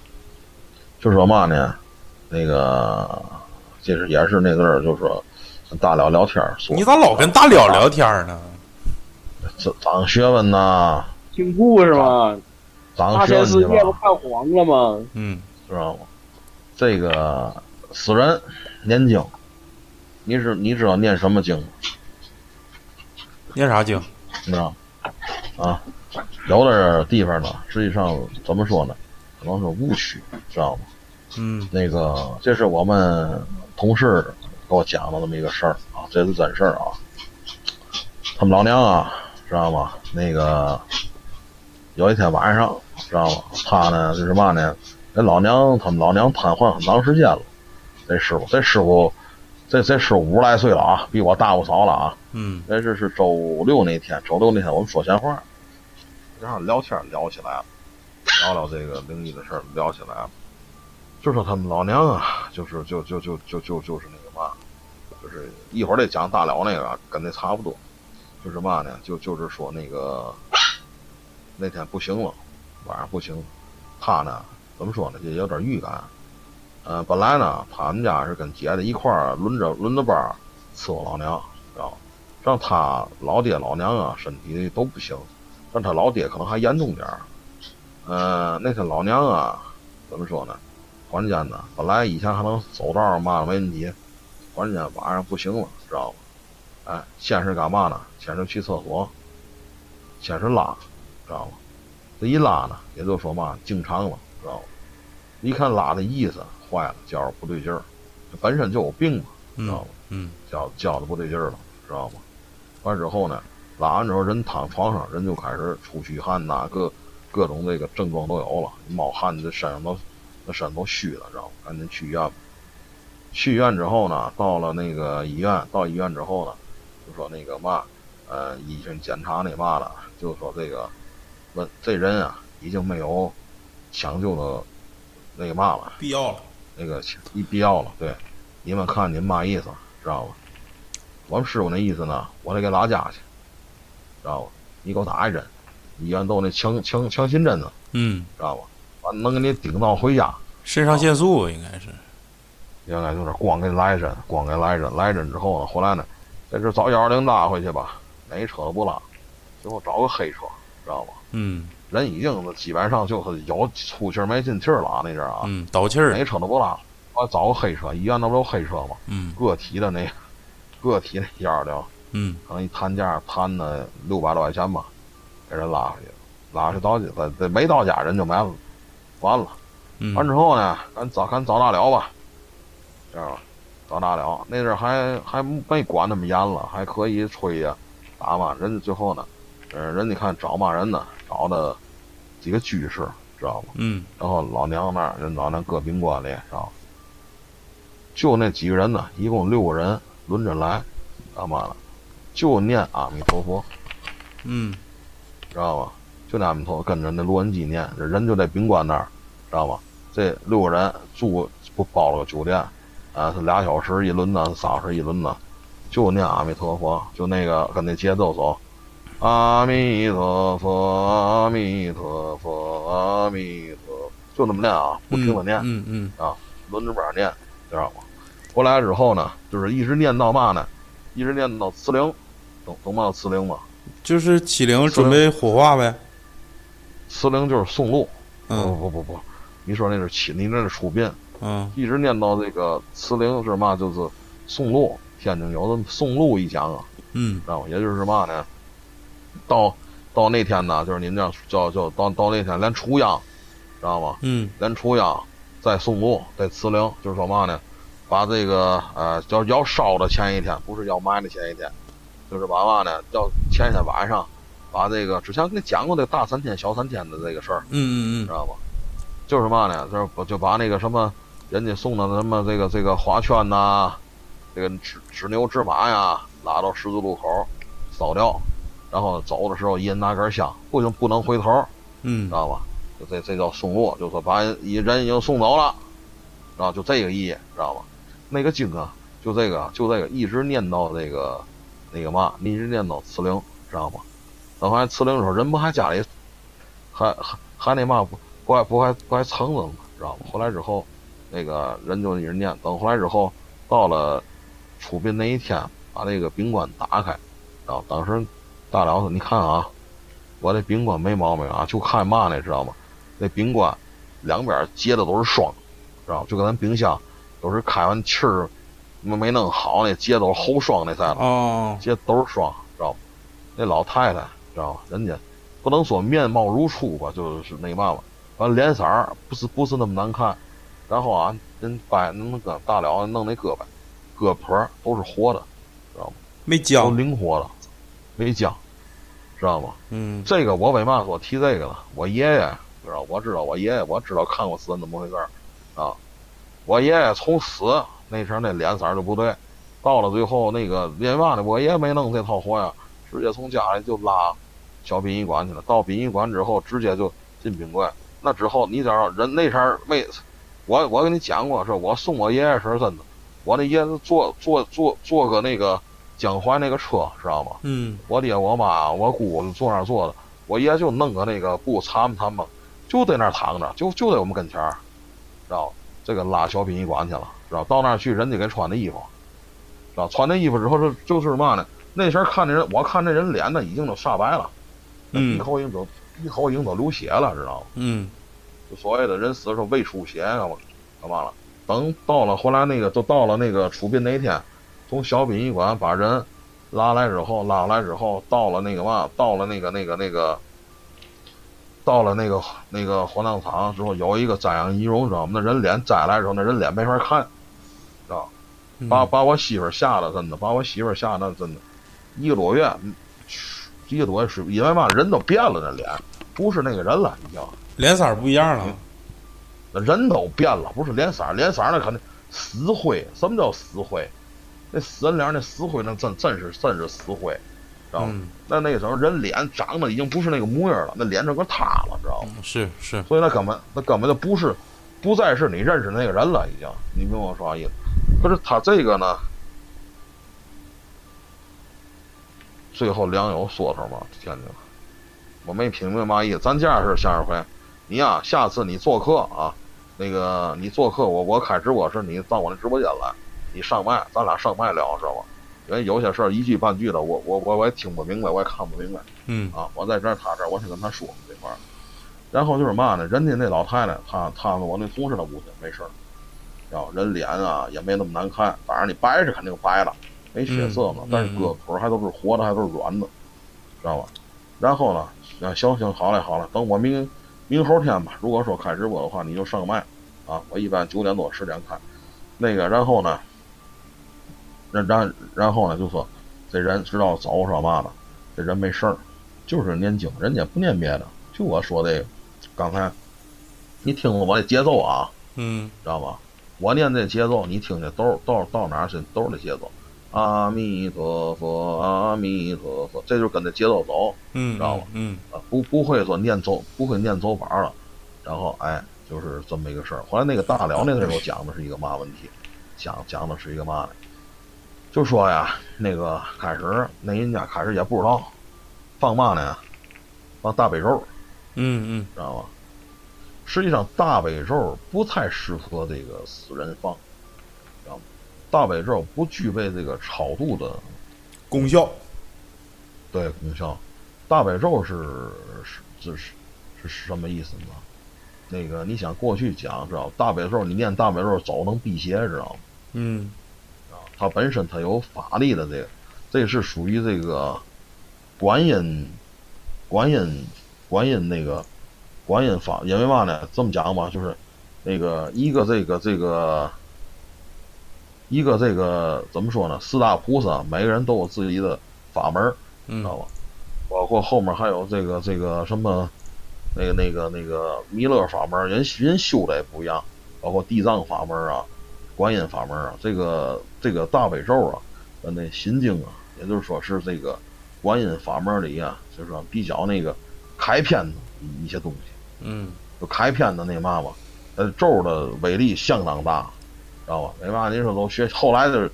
就说嘛呢？那个其实也是那阵儿，就说跟大聊聊天儿说，你咋老跟大聊聊天呢？这长学问呐，听故事嘛，长大千世学问去吧，界不看黄了吗？嗯知道吗？这个死人念经，你知你知道念什么经吗？念啥经？你知道啊，有的地方呢，实际上怎么说呢，可能是误区，知道吗？嗯那个这是我们同事给我讲的这么一个事儿啊，这是真事儿啊。他们老娘啊，知道吗？那个有一天晚上，知道吗？他呢就是嘛呢？那老娘他们老娘瘫痪很长时间了。这师傅，这师傅，这这师傅五十来岁了啊，比我大不少了啊。嗯那是是周六那天，周六那天我们说闲话，然后聊天聊起来了，聊聊这个灵异的事儿聊起来了，就说他们老娘啊，就是就就就就就就是那个嘛，就是一会儿得讲大辽那个跟那差不多，就是嘛呢，就就是说那个那天不行了，晚上不行，他呢怎么说呢，也有点预感，呃，本来呢他们家是跟姐姐一块儿轮着轮着班伺候老娘，知道吗？让他老爹老娘啊身体都不行，但他老爹可能还严重点儿。呃，那天老娘啊，怎么说呢？关键呢，本来以前还能走道嘛没问题，关键晚上不行了，知道吗？哎，先是干嘛呢？先是去厕所，先是拉，知道吗？这一拉呢，也就说嘛，经常了，知道吗？一看拉的意思，坏了，觉着不对劲儿，这本身就有病嘛，知道吗？嗯觉觉着不对劲儿了，知道吗？完之后呢，拉完之后人躺床上，人就开始出虚汗呐，各各种这个症状都有了，冒汗，这身上都那身都虚了，知道吗？赶紧去医院吧。去医院之后呢，到了那个医院，到医院之后呢，就说那个嘛，呃，医生检查那嘛了，就说这个问这人啊，已经没有抢救的那个嘛了。必要了。那个一必要了，对，你们看你们嘛意思，知道吧？我们师傅那意思呢，我得给拉家去，知道吧？你给我打一针，医院都有那强强强心针呢，嗯，知道吧？完能给你顶到回家，肾上腺素应该是。应该就是光给你来一针，光给你来一针，来一针之后呢，回来呢，在这找幺二零拉回去吧，哪车都不拉，最后找个黑车，知道吧？嗯人已经基本上就是有出气儿没进气儿了啊，那阵儿啊，嗯，倒气儿哪。车都不拉，我找个黑车，医院那不有黑车吗？嗯个体的那个个体的幺二零，嗯可能一谈价谈的六百多块钱吧，给人拉回去了，拉回去到家，没到家人就没了，完了，嗯。完之后呢，赶找赶找大了吧，知道吧？找大了，那阵儿还还没管那么严了，还可以吹呀、打嘛。人家最后呢，呃，人你看找嘛人呢，找的几个居士，知道吗？嗯然后老娘那儿人老娘搁宾馆里，知道吗？就那几个人呢，一共六个人轮着来，干嘛了？就念阿弥陀佛，嗯知道吗？就那阿弥陀佛，跟着那录音机念，这人就在宾馆那儿，知道吗？这六个人住不包了个酒店，啊，是俩小时一轮呢，仨小时一轮呢，就念阿弥陀佛，就那个跟那节奏走，阿弥陀佛，阿弥陀佛，阿弥陀，就那么念啊，不停的念，嗯嗯啊轮着边念，知道吗？回来之后呢，就是一直念到嘛呢？一直念到慈灵，懂懂嘛？慈灵吗？就是起灵准备火化呗。慈灵就是送路，不嗯不不不，你说那是起，你那是出殡，嗯一直念到这个慈灵是嘛？就是送路，天津有这么送路一讲啊，嗯知道吗？也就是嘛呢？到到那天呢，就是您这叫叫到到那天连初央，知道吗？嗯连初央再送路再辞灵，就是说嘛呢？把这个呃要要烧的前一天，不是要埋的前一天，就是把嘛呢？要前一天晚上，把这个之前跟你讲过这个大三天小三天的这个事儿，嗯嗯嗯知道吗？就是嘛呢？就是不就把那个什么人家送的什么这个这个花圈呐、这个纸纸牛纸马呀，拉到十字路口烧掉，然后走的时候一人拿根香，不行不能回头，嗯知道吧？就这这叫送路，就说把一人已经送走了，然后就这个意义，知道吧？那个经啊，就这个就这个一直念到那个那个嘛，一直念到慈灵，知道吗？等回来慈灵的时候，人不还家里还还还那嘛不不还不还不还层子吗？知道吗？回来之后，那个人就一直念，等回来之后到了出殡那一天，把那个宾棺打开，然后当时大辽子：“你看啊，我这宾馆没毛病啊，就看嘛呢，知道吗？那宾馆两边结的都是霜，知道吗？就跟咱冰箱都是开完气儿没没弄好，那结都是后霜那赛了，哦结都是霜，知道吗？那老太太知道吗？人家不能说面貌如初吧，就是那嘛嘛，反正脸色儿不是不是那么难看。然后啊，人掰那个大了弄那胳膊，胳膊儿都是活的，知道吗没僵。都灵活了，没僵，知道吗？嗯这个我为嘛说提这个了？我爷爷知道，我知道我爷爷，我知道看过死人怎么回事儿啊。我爷爷从死那时候那脸色儿就不对，到了最后那个因为嘛呢？我爷爷没弄这套活呀，直接从家里就拉小殡仪馆去了。到殡仪馆之后，直接就进冰柜。那之后你知道人那前儿没，我我跟你讲过，是我送我爷爷时候真的，我那爷爷坐坐坐坐个那个江淮那个车，知道吗？嗯我爹我妈我姑就坐那儿坐的，我爷就弄个那个布擦嘛擦嘛，就在那儿躺着，就就在我们跟前儿，知道吧？这个拉小殡仪馆去了，知道到那儿去人家给穿的衣服，知道穿那衣服之后就就是嘛呢？那时候看那人，我看那人脸呢已经都煞白了，鼻嗯口已经都鼻口已经都流血了，知道吗？嗯就所谓的人死的时候胃出血干嘛干嘛了？等到了后来那个都到了那个出殡那天，从小殡仪馆把人拉来之后，拉来之后到了那个嘛，到了那个那个那个，到了那个那个火葬场之后，有一个瞻仰仪容，知道吗？那人脸摘来之后，那人脸没法看，知道把把我媳妇吓得真的，把我媳妇吓得真的，一个多月，嗯一个多月是因为嘛，人都变了，那脸不是那个人了，已经。脸色不一样了。那人都变了，不是脸色，脸色那肯定死灰。什么叫死灰？那死人脸那死灰，那真真是真是死灰，知道吗？嗯那那个时候人脸长得已经不是那个模样了，那脸整个塌了，知道吗？是是。所以那根本那根本就不是，不再是你认识那个人了，已经。你明白我说啥意思？可是他这个呢，最后良友说头嘛，天津，我没品明白嘛意思。咱这样式儿，向日葵，你呀、下次你做客啊，那个你做客，我我开直播时，你到我那直播间来，你上麦，咱俩上麦聊，知道吧？因为有些事儿一句半句的，我我我我也听不明白，我也看不明白。嗯啊，我在这儿，他这儿，我先跟他说这块儿。然后就是嘛呢，人家那老太太，她她我那同事的母亲没事儿，然后人脸啊也没那么难看，当然你白是肯定白了，没血色嘛，嗯但是胳膊腿儿还都是活的，还都是软的，知道吧？然后呢，啊行行好嘞好嘞，等我明明后天吧，如果说开直播的话，你就上麦啊，我一般九点多十点开，那个然后呢，然然然后呢就说这人知道走说嘛呢？这人没事儿，就是念经，人家不念别的。就我说这个，刚才你听了我的节奏啊，嗯知道吗？我念这节奏，你听听都是都是到哪儿去都是这节奏阿弥陀佛，阿弥陀佛，这就跟着节奏走，嗯，知道吧嗯啊，不不会说念走，不会念走板了，然后哎，就是这么一个事儿。后来那个大辽那时候讲的是一个嘛问题，讲讲的是一个嘛呢？就说呀，那个开始那人家开始也不知道放嘛呢，放大悲咒，嗯嗯知道吧？实际上大悲咒不太适合这个死人放，知道吗？大悲咒不具备这个超度的功效，对功效。大悲咒是是是是是什么意思呢？那个你想过去讲知道，大悲咒你念大悲咒走能辟邪，知道吗？嗯啊，它本身它有法力的这个，这是属于这个观音观音观音那个观音法，因为嘛呢？这么讲吧，就是那个一个这个这个一个这个怎么说呢？四大菩萨每个人都有自己的法门儿，知道嗯吧？包括后面还有这个这个什么那个那个那个弥勒法门，人人修的也不一样，包括地藏法门啊。观音法门啊，这个这个大悲咒啊，跟那心经啊，也就是说是这个观音法门里啊，就是说比较那个开篇的一些东西，嗯就开篇的那嘛吧，呃，咒的威力相当大，知道吧？为嘛您说都学，后来的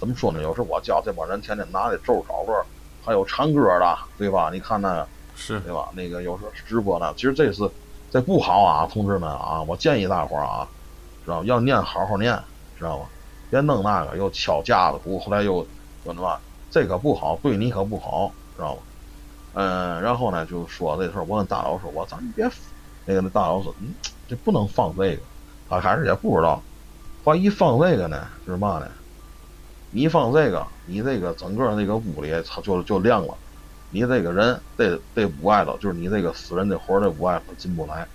怎么说呢？有时候我教这帮人天天拿那咒找乐，还有唱歌的，对吧？你看那个，是，对吧？那个有时候直播呢，其实这是这不好啊，同志们啊，我建议大伙儿啊，知道要念好好念。知道吗？别弄那个又敲架子鼓，后来又又什么，这可不好，对你可不好，知道吗？嗯，然后呢就说这事儿，我跟大佬说，我咱别那个那大佬说，嗯，这不能放这个，他开始也不知道，万一放这个呢，就是嘛呢？你放这个，你这个整个那个屋里它就就亮了，你这个人这这屋外头，就是你这个死人的活儿这屋外头进不来，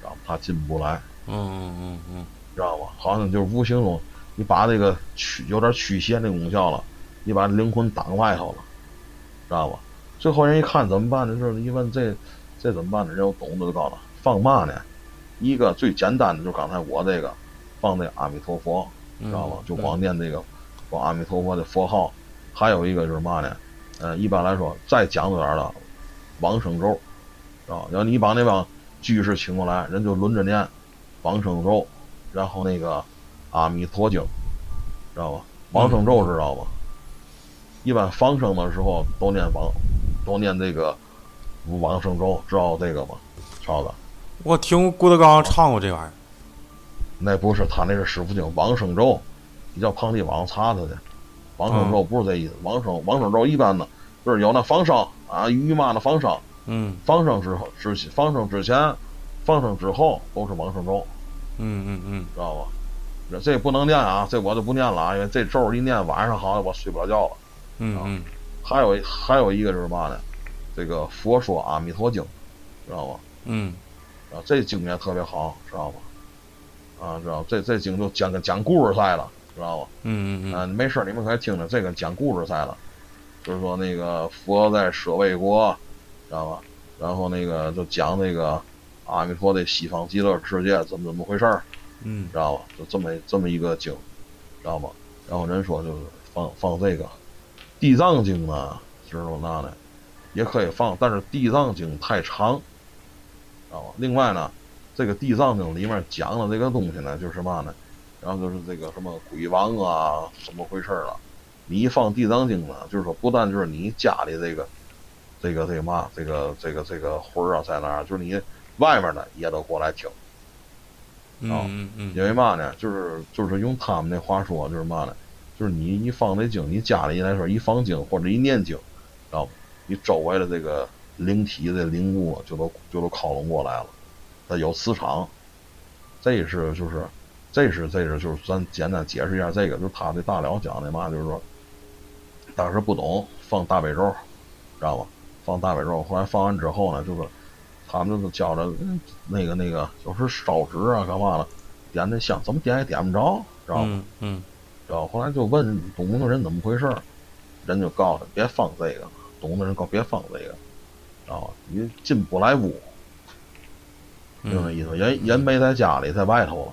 知道吗？他进不来。嗯嗯嗯嗯知道吧？好像就是无形中，你把这个驱有点驱邪那功效了，你把灵魂挡外头了，知道吧？最后人一看怎么办呢？就是一问这这怎么办呢？人有懂的就告诉他放嘛呢？一个最简单的，就是刚才我这个放那阿弥陀佛，嗯，知道吧？就光念这个光阿弥陀佛的佛号。还有一个就是嘛呢？呃，一般来说再讲究点儿的往生咒，知道吧？要你把那帮居士请过来，人就轮着念往生咒。然后那个阿弥陀经，知道吧？往生咒知道吧？一般放生的时候都念往，都念这个往生咒，知道这个吗？超子，我听郭德纲唱过这玩意儿。那不是他那是师傅经往生咒，你叫旁地网查他去。往生咒不是这意思，往生往生咒一般的就是有那放生啊，鱼嘛的放生，嗯放生之后之放生之前，放生之后都是往生咒。嗯嗯嗯知道吧？这这不能念啊，这我就不念了啊，因为这咒一念晚上好像我睡不着觉了。嗯嗯还有还有一个就是嘛呢？这个佛说阿弥陀经，知道吧？嗯啊，这经也特别好，知道吧？啊，知道这这经就讲跟讲故事赛了，知道吧？嗯嗯啊，没事你们可以听听，这个讲故事赛了，就是说那个佛在舍卫国，知道吧？然后那个就讲那个阿弥陀的西方极乐世界怎么怎么回事儿。嗯知道吧？就这么这么一个经，知道吧？然后人说就是放放这个地藏经呢，知道那呢，也可以放，但是地藏经太长，知道吧？另外呢，这个地藏经里面讲的这个东西呢，就是嘛呢？然后就是这个什么鬼王啊，怎么回事了？你一放地藏经呢，就是说不但就是你家里这个这个这个嘛，这个这个这个魂儿啊在那儿，就是你外面的也都过来听。嗯嗯因为嘛呢，就是就是用他们那话说，就是嘛呢，就是你一放那经，你家里来说一放经或者一念经，知道吧？你周围的这个灵体的灵物就都就都靠拢过来了，它有磁场。这是就是，这是这是就是咱简单解释一下这个，就是他的大辽讲的嘛，就是说当时不懂放大悲咒，知道吧？放大悲咒，后来放完之后呢，就是他们就是教着嗯那个那个，有时烧纸啊干嘛的，点那香怎么点也点不着，知道吗？嗯嗯然后后来就问懂的人怎么回事儿，人就告诉他别放这个，懂的人告别放这个，知道吧？你进不来屋，就那意思。人人没在家里，在外头了，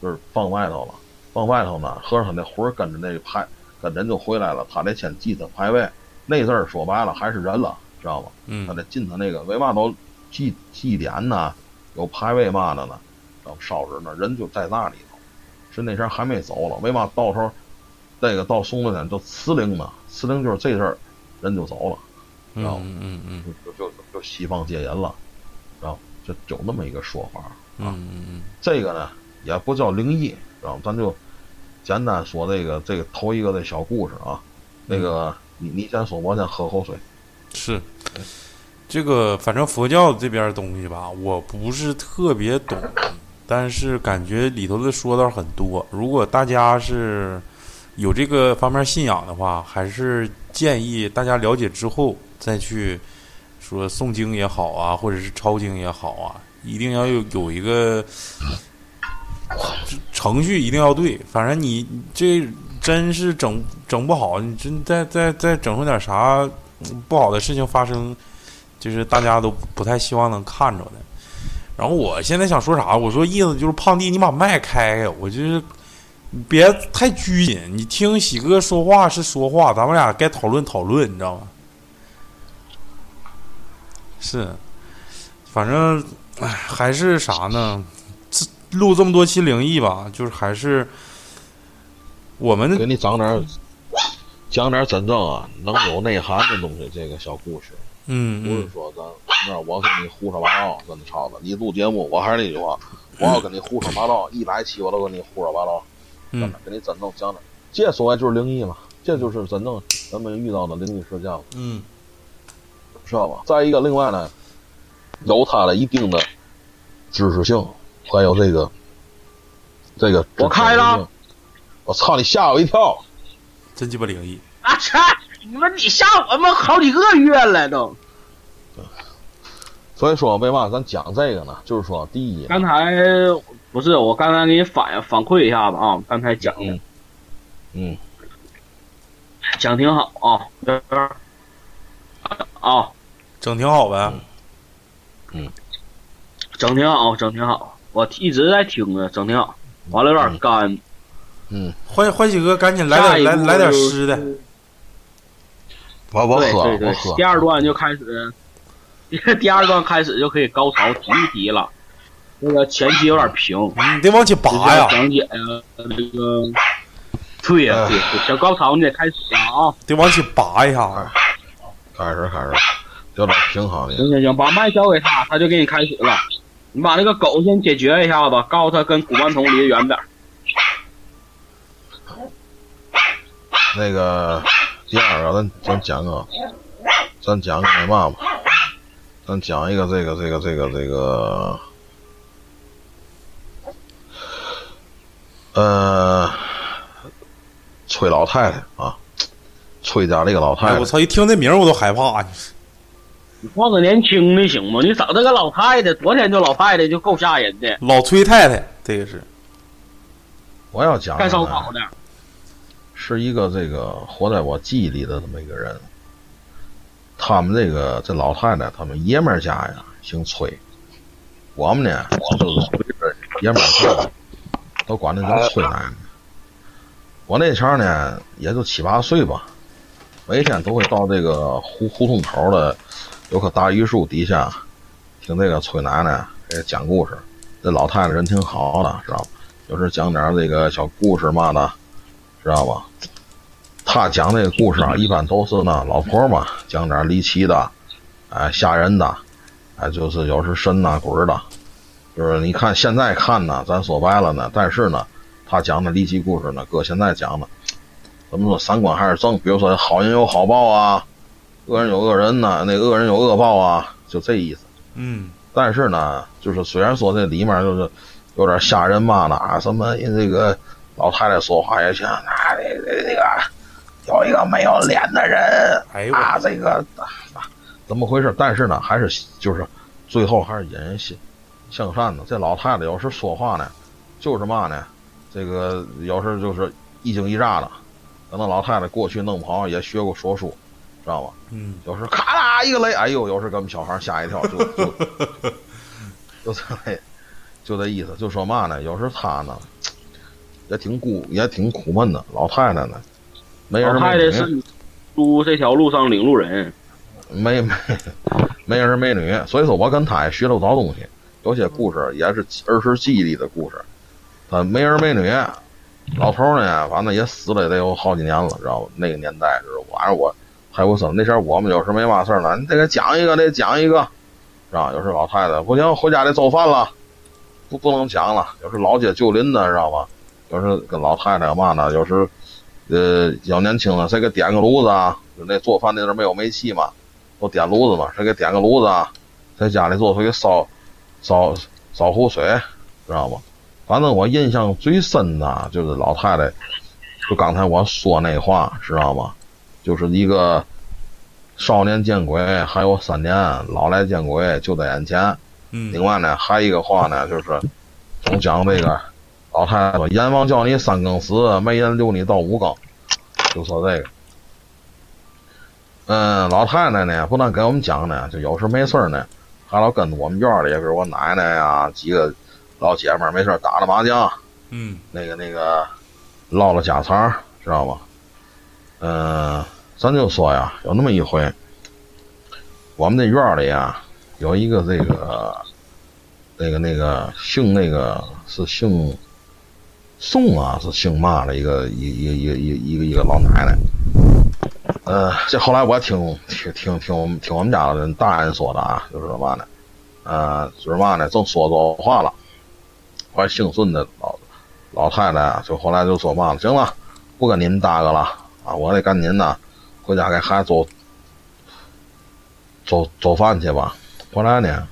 就是放外头了。放外头呢，合着他那魂跟着那派，跟人就回来了，他得先记他牌位。那字儿说白了还是人了，知道吗？嗯他得进他那个，为嘛都祭祭典呢？有牌位嘛的呢？然后烧纸呢，人就在那里头。是那前还没走了，为嘛到时候那个到松子天就辞灵呢？辞灵就是这阵儿人就走了，嗯知道吗嗯嗯就就就就西方戒严了，然后就有那么一个说法啊。嗯嗯这个呢也不叫灵异，知道吗？咱就简单说这个这个头一个这小故事啊。那个你你先说，我先喝口水。是，这个反正佛教这边东西吧，我不是特别懂，但是感觉里头的说道很多。如果大家是有这个方面信仰的话，还是建议大家了解之后再去说诵经也好啊，或者是抄经也好啊，一定要有有一个程序，一定要对。反正你这真是整整不好，你真再再再整出点啥不好的事情发生，就是大家都不太希望能看着的。然后我现在想说啥？我说意思就是胖弟，你把麦开开，我就是别太拘谨。你听喜哥说话是说话，咱们俩该讨论讨论，你知道吗？是，反正哎，还是啥呢？这录这么多期灵异吧，就是还是我们给你讲点讲点真正啊能有内涵的东西，这个小故事，嗯嗯不是说咱那我跟你胡说八道，跟你吵的。你录节目，我还是那句话，我要跟你胡说八道，一百期我都跟你胡说八道，真嗯的给你真正讲点儿。这所谓就是灵异嘛，这就是真正咱们遇到的灵异事件了。嗯知道吧？再一个，另外呢，有它的一定的知识性，还有这个这个。我开了。我操！你吓我一跳！真鸡巴灵异。啊切！你说你吓我们好几个月了都。所以说，为嘛咱讲这个呢？就是说，第一，刚才不是我刚才给你反反馈一下子啊，刚才讲的嗯嗯，讲挺好啊，啊，整挺好呗。嗯整挺好，整挺好，我一直在听着，整挺好。完了有点干，嗯，欢欢喜哥，赶紧来点来来点湿的。我我喝，对对对我喝，第二段就开始，第二段开始就可以高潮提一提了。那个前期有点平，你得往起拔呀，讲解呀，那个，对呀、对对，小高潮你得开始了啊！得往起拔一下。开始开始，有点平衡的。行行行，把麦交给他，他就给你开始了。你把那个狗先解决一下子，告诉他跟古曼童离得远点。那个第二个，咱咱讲个，咱讲个那嘛吧，咱讲一个这个这个这个这个，呃，崔老太太啊，崔家这个老太哎，太我，操！一听这名儿我都害怕。你换个年轻的行吗？你找这个老太太，昨天就老太太就够吓人的，老崔太太，这个是我要讲干烧烤的。是一个这个活在我记忆里的这么一个人。他们这个这老太太，他们爷们儿家呀姓崔，我们呢就是崔这爷们儿家，都管她叫崔奶奶。我那前呢也就七八岁吧，每天都会到这个胡胡同口的有棵大榆树底下，听这个崔奶奶给讲故事。这老太太人挺好的，知道吧？有时讲点这个小故事嘛的，知道吧？他讲这个故事啊，一般都是呢老婆嘛，讲点离奇的，哎吓人的，哎就是有时神呐鬼儿的，就是你看现在看呢，咱说白了呢，但是呢，他讲的离奇故事呢，搁现在讲呢，怎么说三观还是正，比如说好人有好报啊，恶人有恶人呐，那恶人有恶报啊，就这意思。嗯但是呢，就是虽然说这里面就是有点吓人嘛呢啊，什么这个老太太说话也像啊，这个这个有一个没有脸的人哎呦我啊，这个啊怎么回事？但是呢，还是就是最后还是引人心向善的。这老太太有时说话呢，就是嘛呢，这个有时就是一惊一乍的。可能老太太过去弄不好也学过说书，知道吧？嗯有时咔啦一个雷，哎呦，有时给我们小孩吓一跳，就就就这，就这意思。就说嘛呢？有时他呢也挺孤，也挺苦闷的。老太太呢没儿老太没女，太是住这条路上领路人，没没没儿没女，所以说我跟她也学了不少东西，有些故事也是儿时记忆里的故事。她没儿没女，老头呢，反正也死了也得有好几年了，知道吧？那个年代就是反正我还有什么那前儿我们有时没嘛事儿呢，你得给讲一个，得讲一个，是吧？有时老太太不行，回家得做饭了，不不能讲了。有时老街旧邻的，知道吧？有时跟老太太嘛呢，有时呃要年轻了，谁给点个炉子啊？就那做饭那阵儿没有煤气嘛，都点炉子嘛，谁给点个炉子啊？在家里做出去烧烧烧壶水，知道吗？反正我印象最深的就是老太太，就刚才我说那话，知道吗？就是一个少年见鬼还有三年，老来见鬼就在眼前。嗯另外呢，还一个话呢，就是总讲这个老太太说：“阎王叫你三更死，没人留你到五更。”就说这个。嗯，老太太呢，不但给我们讲呢，就有时没事呢，还老跟我们院里，比如我奶奶呀，几个老姐们儿没事打打麻将，嗯那个那个唠唠家常，知道吗？嗯，咱就说呀，有那么一回，我们那院里啊，有一个这个那个那个姓那个是姓宋啊，是姓嘛的一个一一一一一个一个老奶奶。呃，这后来我听听听听我们听我们家的人大人说的啊，就是什么呢？呃，就是嘛呢，正说着话了，后来姓孙的老老太太啊，就后来就说嘛了，行了，不跟您搭个了啊，我得赶紧呢回家给孩子做做做饭去吧。后来呢，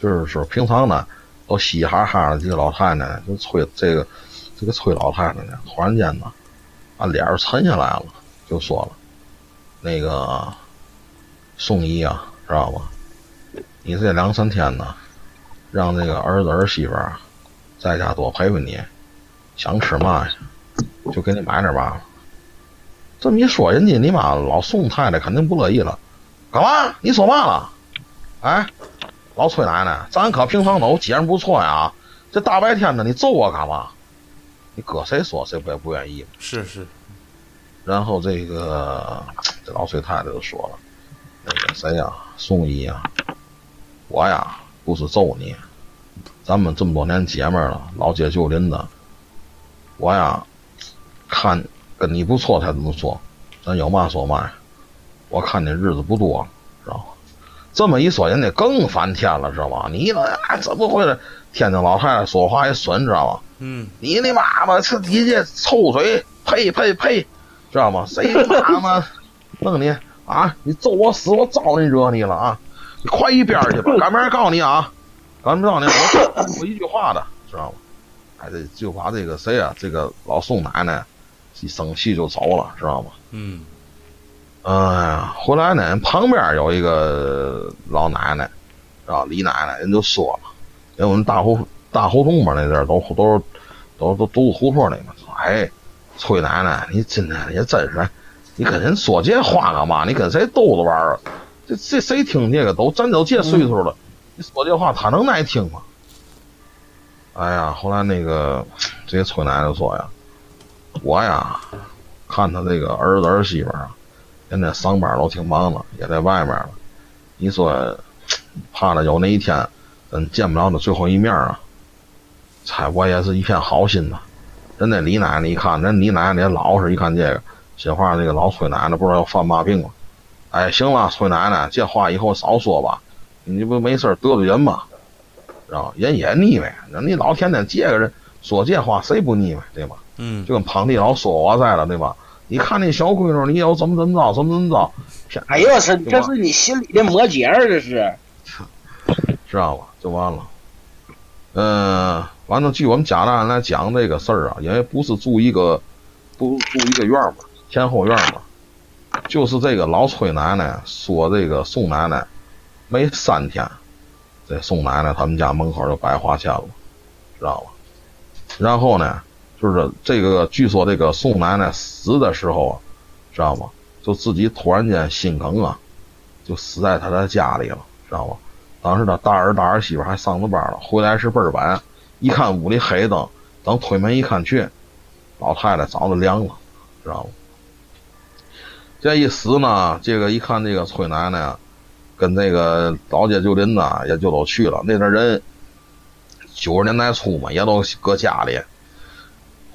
就是说平常呢都嘻嘻哈哈的这个老太太，就催这个这个崔老太太呢，突然间呢，把脸儿沉下来了，就说了，那个宋姨啊，知道吧？你这两三天呢，让这个儿子儿媳妇儿在家多陪陪你，想吃嘛，就给你买点吧。这么一说，人家你妈老宋太太肯定不乐意了，干嘛？你说嘛了？哎，老崔奶奶，咱可平常都节目不错呀，这大白天的你揍我干嘛？你搁谁说谁不也不愿意嘛。是是，然后这个这老崔太太就说了，那个谁呀，宋姨呀，我呀不是揍你，咱们这么多年姐妹了，老街旧邻的，我呀看跟你不错才这么说，咱有嘛说嘛呀。我看你日子不多，知道吗？这么一说，人家更翻天了，知道吗？你那？啊怎么回事？天津老太太说话也损，知道吗？嗯你你妈妈是你这臭嘴，呸呸呸，知道吗？谁他妈 弄你啊？你揍我死，我招你惹你了啊？你快一边去吧！赶明儿告诉你啊，赶明儿告诉你，我我 一句话的，知道吗？哎，这就把这个谁啊，这个老宋奶奶一生气就走了，知道吗？嗯哎呀，后来呢，旁边有一个老奶奶，啊，李奶奶，人就说了，因为我们大胡大胡同嘛，那阵儿都都是都都都胡同里嘛，说，哎，崔奶奶，你今天也真是，你跟人说这话干嘛？你跟谁逗着玩儿？这这谁听这个都咱都这岁数了，你说这话他能耐听吗？哎呀，后来那个这崔奶奶说呀，我呀看他这个儿子儿媳妇儿啊。现在上班都挺忙的，也在外面了。你说，怕了有那一天，咱见不着他最后一面啊！猜我也是一片好心呐。人家李奶奶一看，人李奶奶也老实，一看这个，心话这个老崔奶奶不知道要犯嘛病了。哎，行了，崔奶奶，这话以后少说吧，你不没事得罪人吗？知道人也腻歪，人你老天天这个人说这话，谁不腻歪，对吧？嗯就跟庞弟老说我在了，对吧？你看那小闺女，你要怎么怎么着，怎么怎么着，偏哎呦，是这是你心里的魔结儿，这是。知道吧？就完了。嗯，完了，据我们家大人来讲这个事儿啊，因为不是住一个，不住一个院儿嘛，前后院儿嘛，就是这个老崔奶奶说这个宋奶奶没三天，这宋奶奶他们家门口就摆花钱了，知道吧？然后呢，就是这个据说这个宋奶奶死的时候啊，知道吗？就自己突然间心梗啊，就死在她的家里了，知道吗？当时他大儿大儿媳妇还上着班了，回来是倍儿晚，一看屋里黑灯，等推门一看去，老太太早就凉了，知道吗？这一死呢，这个一看这个崔奶奶跟这个老街旧邻呢，也就都去了。那阵人九十年代初嘛，也都搁家里。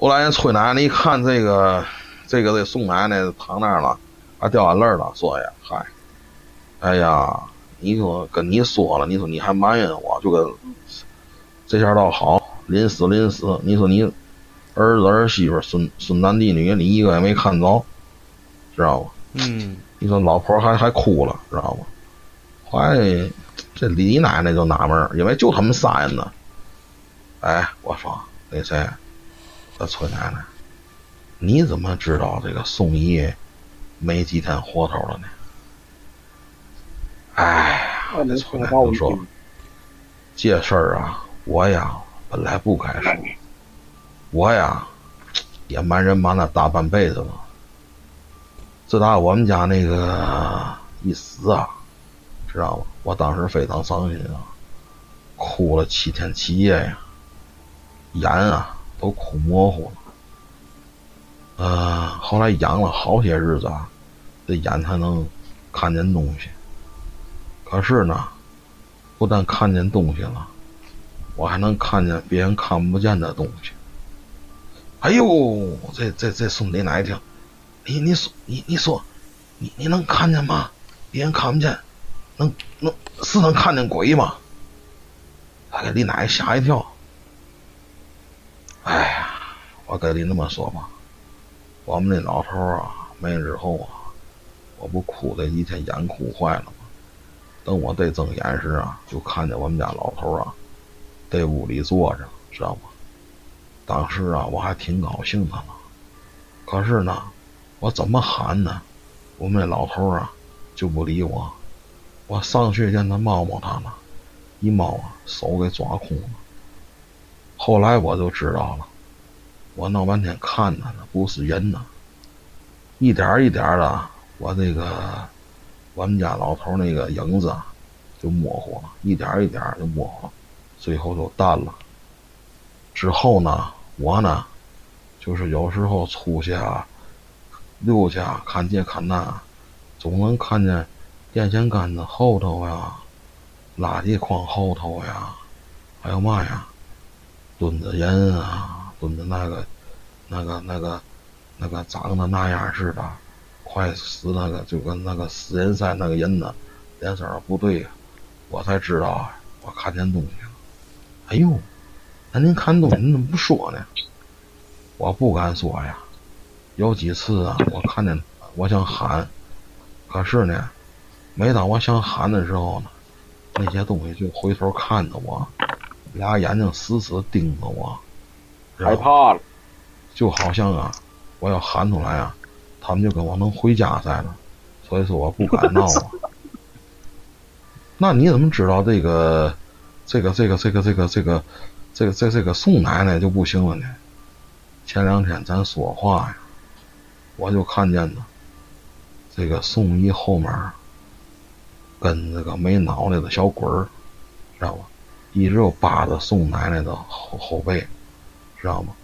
后来人崔奶奶一看这个这个这宋奶奶躺那儿了，还掉眼泪了，说呀：“嗨，哎呀，你说跟你说了，你说你还埋怨我，就跟这下倒好，临死临死，你说你儿子儿媳妇孙孙男弟女，你一个也没看着，知道吗？嗯，你说老婆还还哭了，知道吗？后来这李奶奶就纳闷因为就他们仨人呢。哎，我说那谁，这崔奶奶，你怎么知道这个宋姨没几天活头了呢？哎，呀崔奶奶就说，这事儿啊，我呀本来不该说，我呀也瞒人瞒了大半辈子了。自打我们家那个一死啊，知道吗？我当时非常伤心啊，哭了七天七夜呀，眼啊都哭模糊了。呃，后来养了好些日子啊，这眼才能看见东西。可是呢，不但看见东西了，我还能看见别人看不见的东西。哎呦，这这这宋李奶听。你你说你你说，你你能看见吗？别人看不见，能能是能看见鬼吗？他给李奶奶吓一跳。哎呀，我跟你那么说吧，我们那老头啊没日后啊，我不哭的一天眼哭坏了吗？等我再睁眼时啊，就看见我们家老头啊，在屋里坐着，知道吗？当时啊，我还挺高兴的呢。可是呢。我怎么喊呢？我们那老头啊就不理我。我上去见他摸摸他了，一摸啊手给抓空了。后来我就知道了，我闹半天看他呢不是人呢，一点一点的，我这个我们家老头那个影子就模糊了，一点一点就模糊，最后就淡了。之后呢，我呢就是有时候出去啊。溜去看这看那，总能看见电线杆子后头呀，垃圾筐后头呀，还有嘛呀，蹲着人啊，蹲着那个、那个、那个、那个长得那样似的，快死那个，就跟那个死人赛那个人呢，脸色不对，我才知道啊，我看见东西了。哎呦，那您看东西，你怎么不说呢？我不敢说呀。有几次啊，我看见我想喊，可是呢，每当我想喊的时候呢，那些东西就回头看着我，俩眼睛死死盯着我，害怕了，就好像啊，我要喊出来啊，他们就跟我能回家似的，所以说我不敢闹啊。那你怎么知道这个，这个，这个，这个，这个，这个，这个，这这个宋奶奶就不行了呢？前两天咱说话呀。我就看见呢，这个宋姨后面跟那个没脑袋的小鬼儿，知道吧？一直又扒着宋奶奶的后后背，知道吗？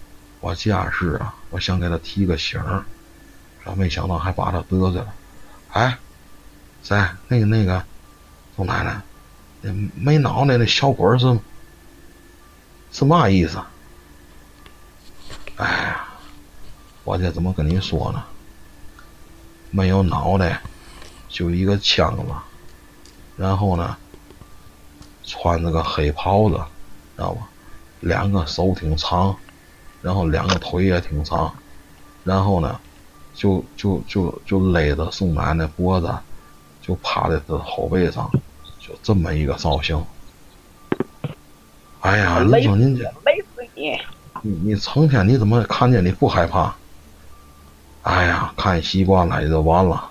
我架势啊，我想给他提个醒儿，没想到还把他得罪了。哎，谁？那个那个宋奶奶，那没脑袋那小鬼是是嘛意思？哎呀！我这怎么跟你说呢？没有脑袋，就一个枪子，然后呢，穿着个黑袍子，知道吧？两个手挺长，然后两个腿也挺长，然后呢，就就就就勒着宋奶奶脖子，就趴在她后背上，就这么一个造型。哎呀，你说您这，勒死你！你你成天你怎么看见你不害怕？哎呀，看习惯了也就完了。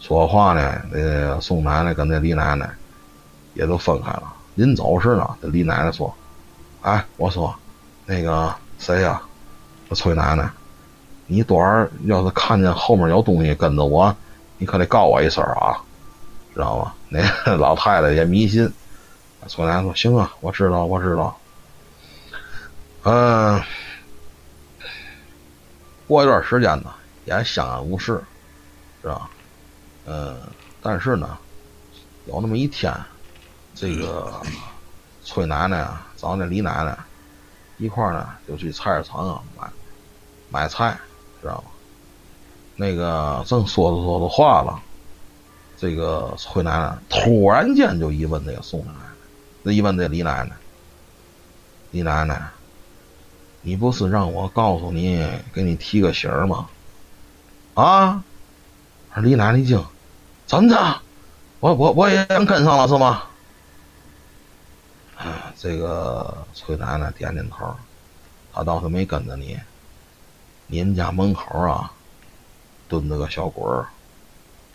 说话呢，那宋奶奶跟那李奶奶也都分开了。临走时呢，这李奶奶说：“哎，我说，那个谁呀，这崔奶奶，你多儿要是看见后面有东西跟着我，你可得告我一声啊，知道吗？”那 老太太也迷信。崔奶奶说：“行啊，我知道，我知道。”嗯。过一段时间呢，也相安无事，是吧？嗯，但是呢，有那么一天，这个崔奶奶啊找那李奶奶一块儿呢，就去菜市场啊买买菜，知道吗？那个正说着说着话了，这个崔奶奶突然间就一问这个宋奶奶，那一问这李奶奶，李奶奶，你不是让我告诉你，给你提个醒吗？啊？李奶奶一惊，怎么着？我我我也跟上了是吗？啊，这个崔奶奶点点头，她倒是没跟着你。你们家门口啊，蹲着个小鬼儿，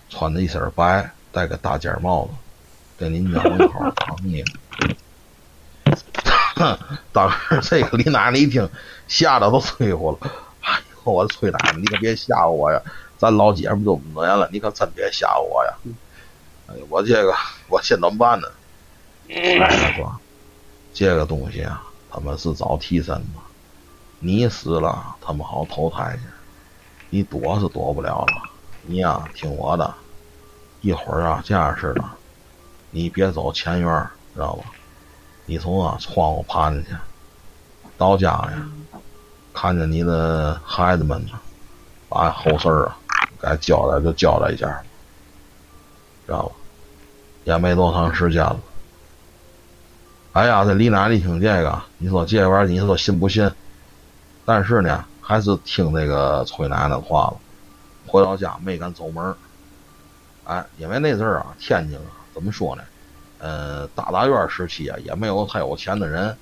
穿着一身白，戴个大尖帽子，在您家门口等 你。当时这个李奶奶一听，吓得都催呼了。哎呦，我的崔奶奶，你可别吓唬我呀！咱老姐们都五年了，你可真别吓唬我呀！哎，我这个我现怎么办呢？奶说，这个东西啊，他们是找替身的。你死了，他们好投胎去。你躲是躲不了了。你呀，听我的，一会儿啊，这样式的，你别走前院，知道吧？你从啊窗户爬进去，到家呀，看见你的孩子们呢，把后事啊该交代就交代一下，知道吧？也没多长时间了。哎呀，这李奶奶一听这个，你说这玩意儿，你说信不信？但是呢，还是听那个崔奶奶的话了。回到家没敢走门哎，因为那阵儿啊，天津啊，怎么说呢？呃，大杂院时期啊，也没有太有钱的人，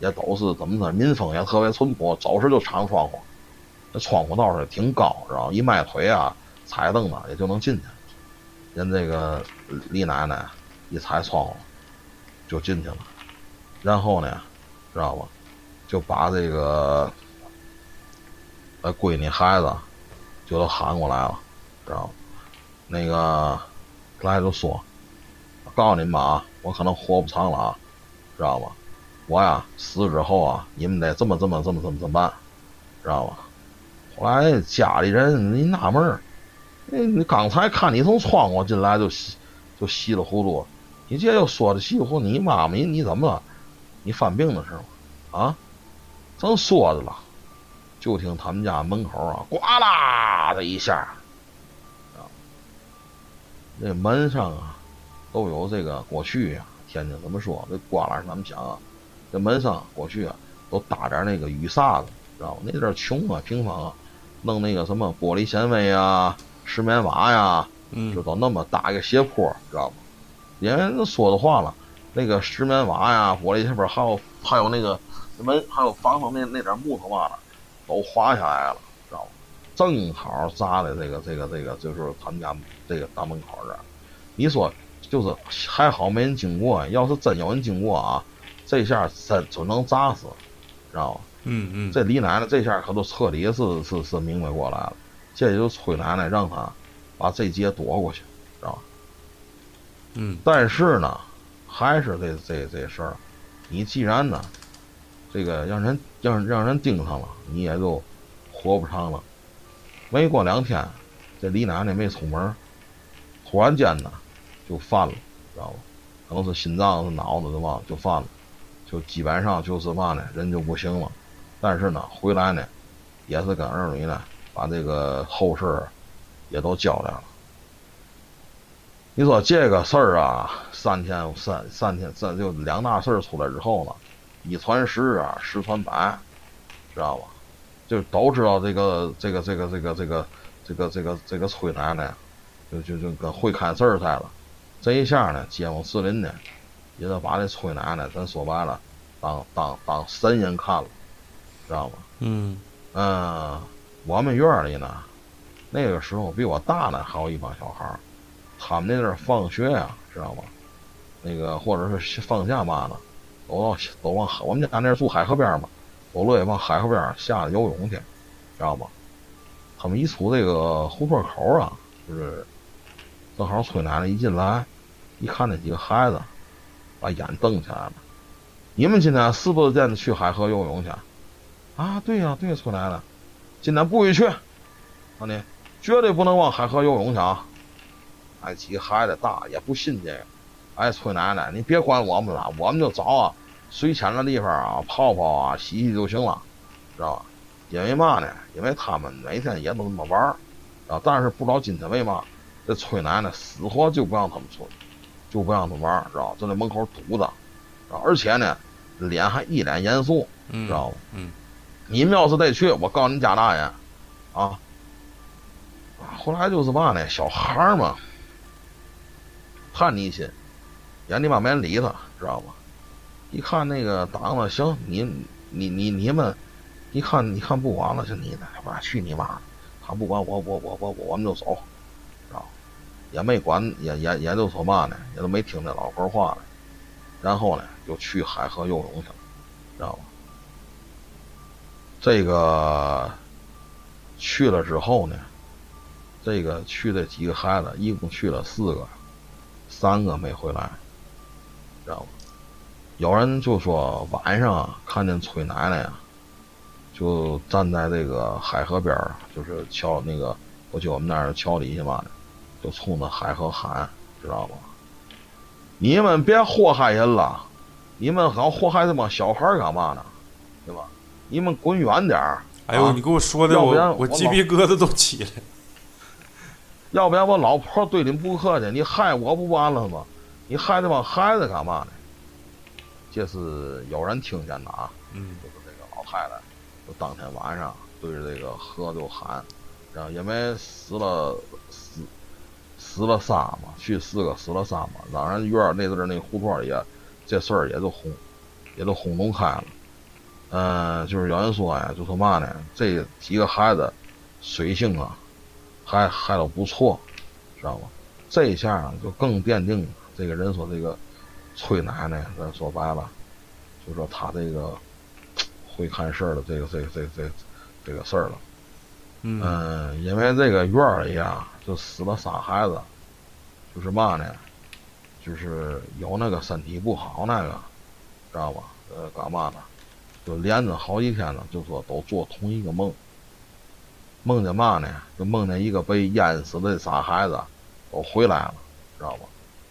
也都是怎么着，民风也特别淳朴，走时就敞窗户，那窗户倒是挺高，知道一迈腿啊，踩凳子也就能进去。人这个李奶奶一踩窗户就进去了，然后呢，知道吧？就把这个。呃，闺女孩子就都喊过来了，知道吗？那个来就说，告诉你们啊，我可能活不长了啊，知道吗？我呀死之后啊，你们得这么这么这么这么这么办，知道吗？后来家里人一纳闷儿，你刚才看你从窗户进来就稀就稀里糊涂，你这又说的稀里糊涂，你妈妈你你怎么了？你犯病的时候？啊？正说着了。就听他们家门口啊，呱啦的一下，啊，那门上啊都有这个过去啊，天津怎么说？这呱啦是怎么想啊？这门上过去啊都搭点那个雨伞子，知道吗？那阵儿穷啊，平房啊，弄那个什么玻璃纤维啊、石棉瓦呀，就都那么搭一个斜坡，知道吗？人家说的话了，那个石棉瓦呀、玻璃这边还有还有那个门还有房上那那点木头嘛的。都滑下来了，知道吗？正好砸在这个这个这个，就是他们家这个大门口这儿。你说，就是还好没人经过，要是真有人经过啊，这下真准能砸死，知道吗？嗯嗯。这李奶奶这下可都彻底是是是明白过来了，这就崔奶奶让他把这劫躲过去，知道吧？嗯。但是呢，还是这这这事儿，你既然呢。这个让人让让人盯上了，你也就活不长了。没过两天，这李奶奶没出门，突然间呢就犯了，知道吧？可能是心脏是脑子的吧，就犯了，就基本上就是嘛呢，人就不行了。但是呢，回来呢，也是跟儿女呢把这个后事也都交代了。你说这个事儿啊，三天三三天三就两大事儿出来之后呢？一传十啊，十传百，知道吧？就都知道这个这个这个这个这个这个这个这个崔奶奶，就就就跟会看事儿似的。这一下呢，街坊四邻呢，也都把这崔奶奶，咱说白了，当当当神人看了，知道吧？嗯嗯，我们院里呢，那个时候比我大呢，还有一帮小孩儿，他们那阵儿放学呀，知道吧？那个或者是放假嘛的。都往都往我们家那住海河边嘛，都乐意往海河边下游泳去，知道吗？他们一出这个胡同口啊，就是正好崔奶奶一进来，一看那几个孩子，把眼瞪起来了。你们今天是不是真的去海河游泳去？啊，对呀，对呀，崔奶奶，今天不许去。啊，你绝对不能往海河游泳去啊！哎，几个孩子大也不信这个，哎，崔奶奶，你别管我们了，我们就找啊水浅的地方啊泡泡啊洗洗就行了，知道吧？因为嘛呢？因为他们每天也都那么玩儿，啊，但是不知道今天为嘛，这崔奶奶死活就不让他们出去，就不让他们玩儿，知道吧？就在门口堵着，而且呢，脸还一脸严肃，知道吧？嗯，你们要是再去，我告诉你家大爷，啊，后来就是嘛呢？小孩儿嘛，叛逆心，也你妈没人理他，知道吧？一看那个档子，行，你你你你们。一看，你看不管了，就你的，我去你妈！他不管我，我我我我们就走，知道也没管，也也也就说嘛呢，也都没听那老婆话呢。然后呢，就去海河游泳去了，知道吧？这个去了之后呢，这个去的几个孩子，一共去了四个，三个没回来，知道吗？有人就说晚上看见崔奶奶呀。就站在这个海河边儿，就是桥那个，我去我们那儿桥底下嘛，就冲着海河喊，知道吗？你们别祸害人了，你们好祸害这帮小孩干嘛呢？对吧？你们滚远点儿！哎呦，你给我说的我我鸡皮疙瘩都起来。要不然我老婆对你不客气，你害我不完了吗？你害这帮孩子干嘛呢？这是有人听见的啊，嗯，就是这个老太太。就当天晚上对着这个河就喊，然后因为死了死死了仨嘛，去四个死了仨嘛，当然院那阵那胡同也这事儿也就轰也都轰动开了。嗯，就是有人说呀，就说嘛呢，这几个孩子水性啊还还都不错，知道吗？这一下就更奠定这个人说这个崔奶奶，咱说白了，就说他这个。会看事儿的这个这个这这这个事儿了，嗯，因为这个院儿里啊，就死了仨孩子，就是嘛呢，就是有那个身体不好那个，知道吧？呃，干嘛呢？就连着好几天了，就说都做同一个梦，梦见嘛呢？就梦见一个被淹死的仨孩子都回来了，知道吧？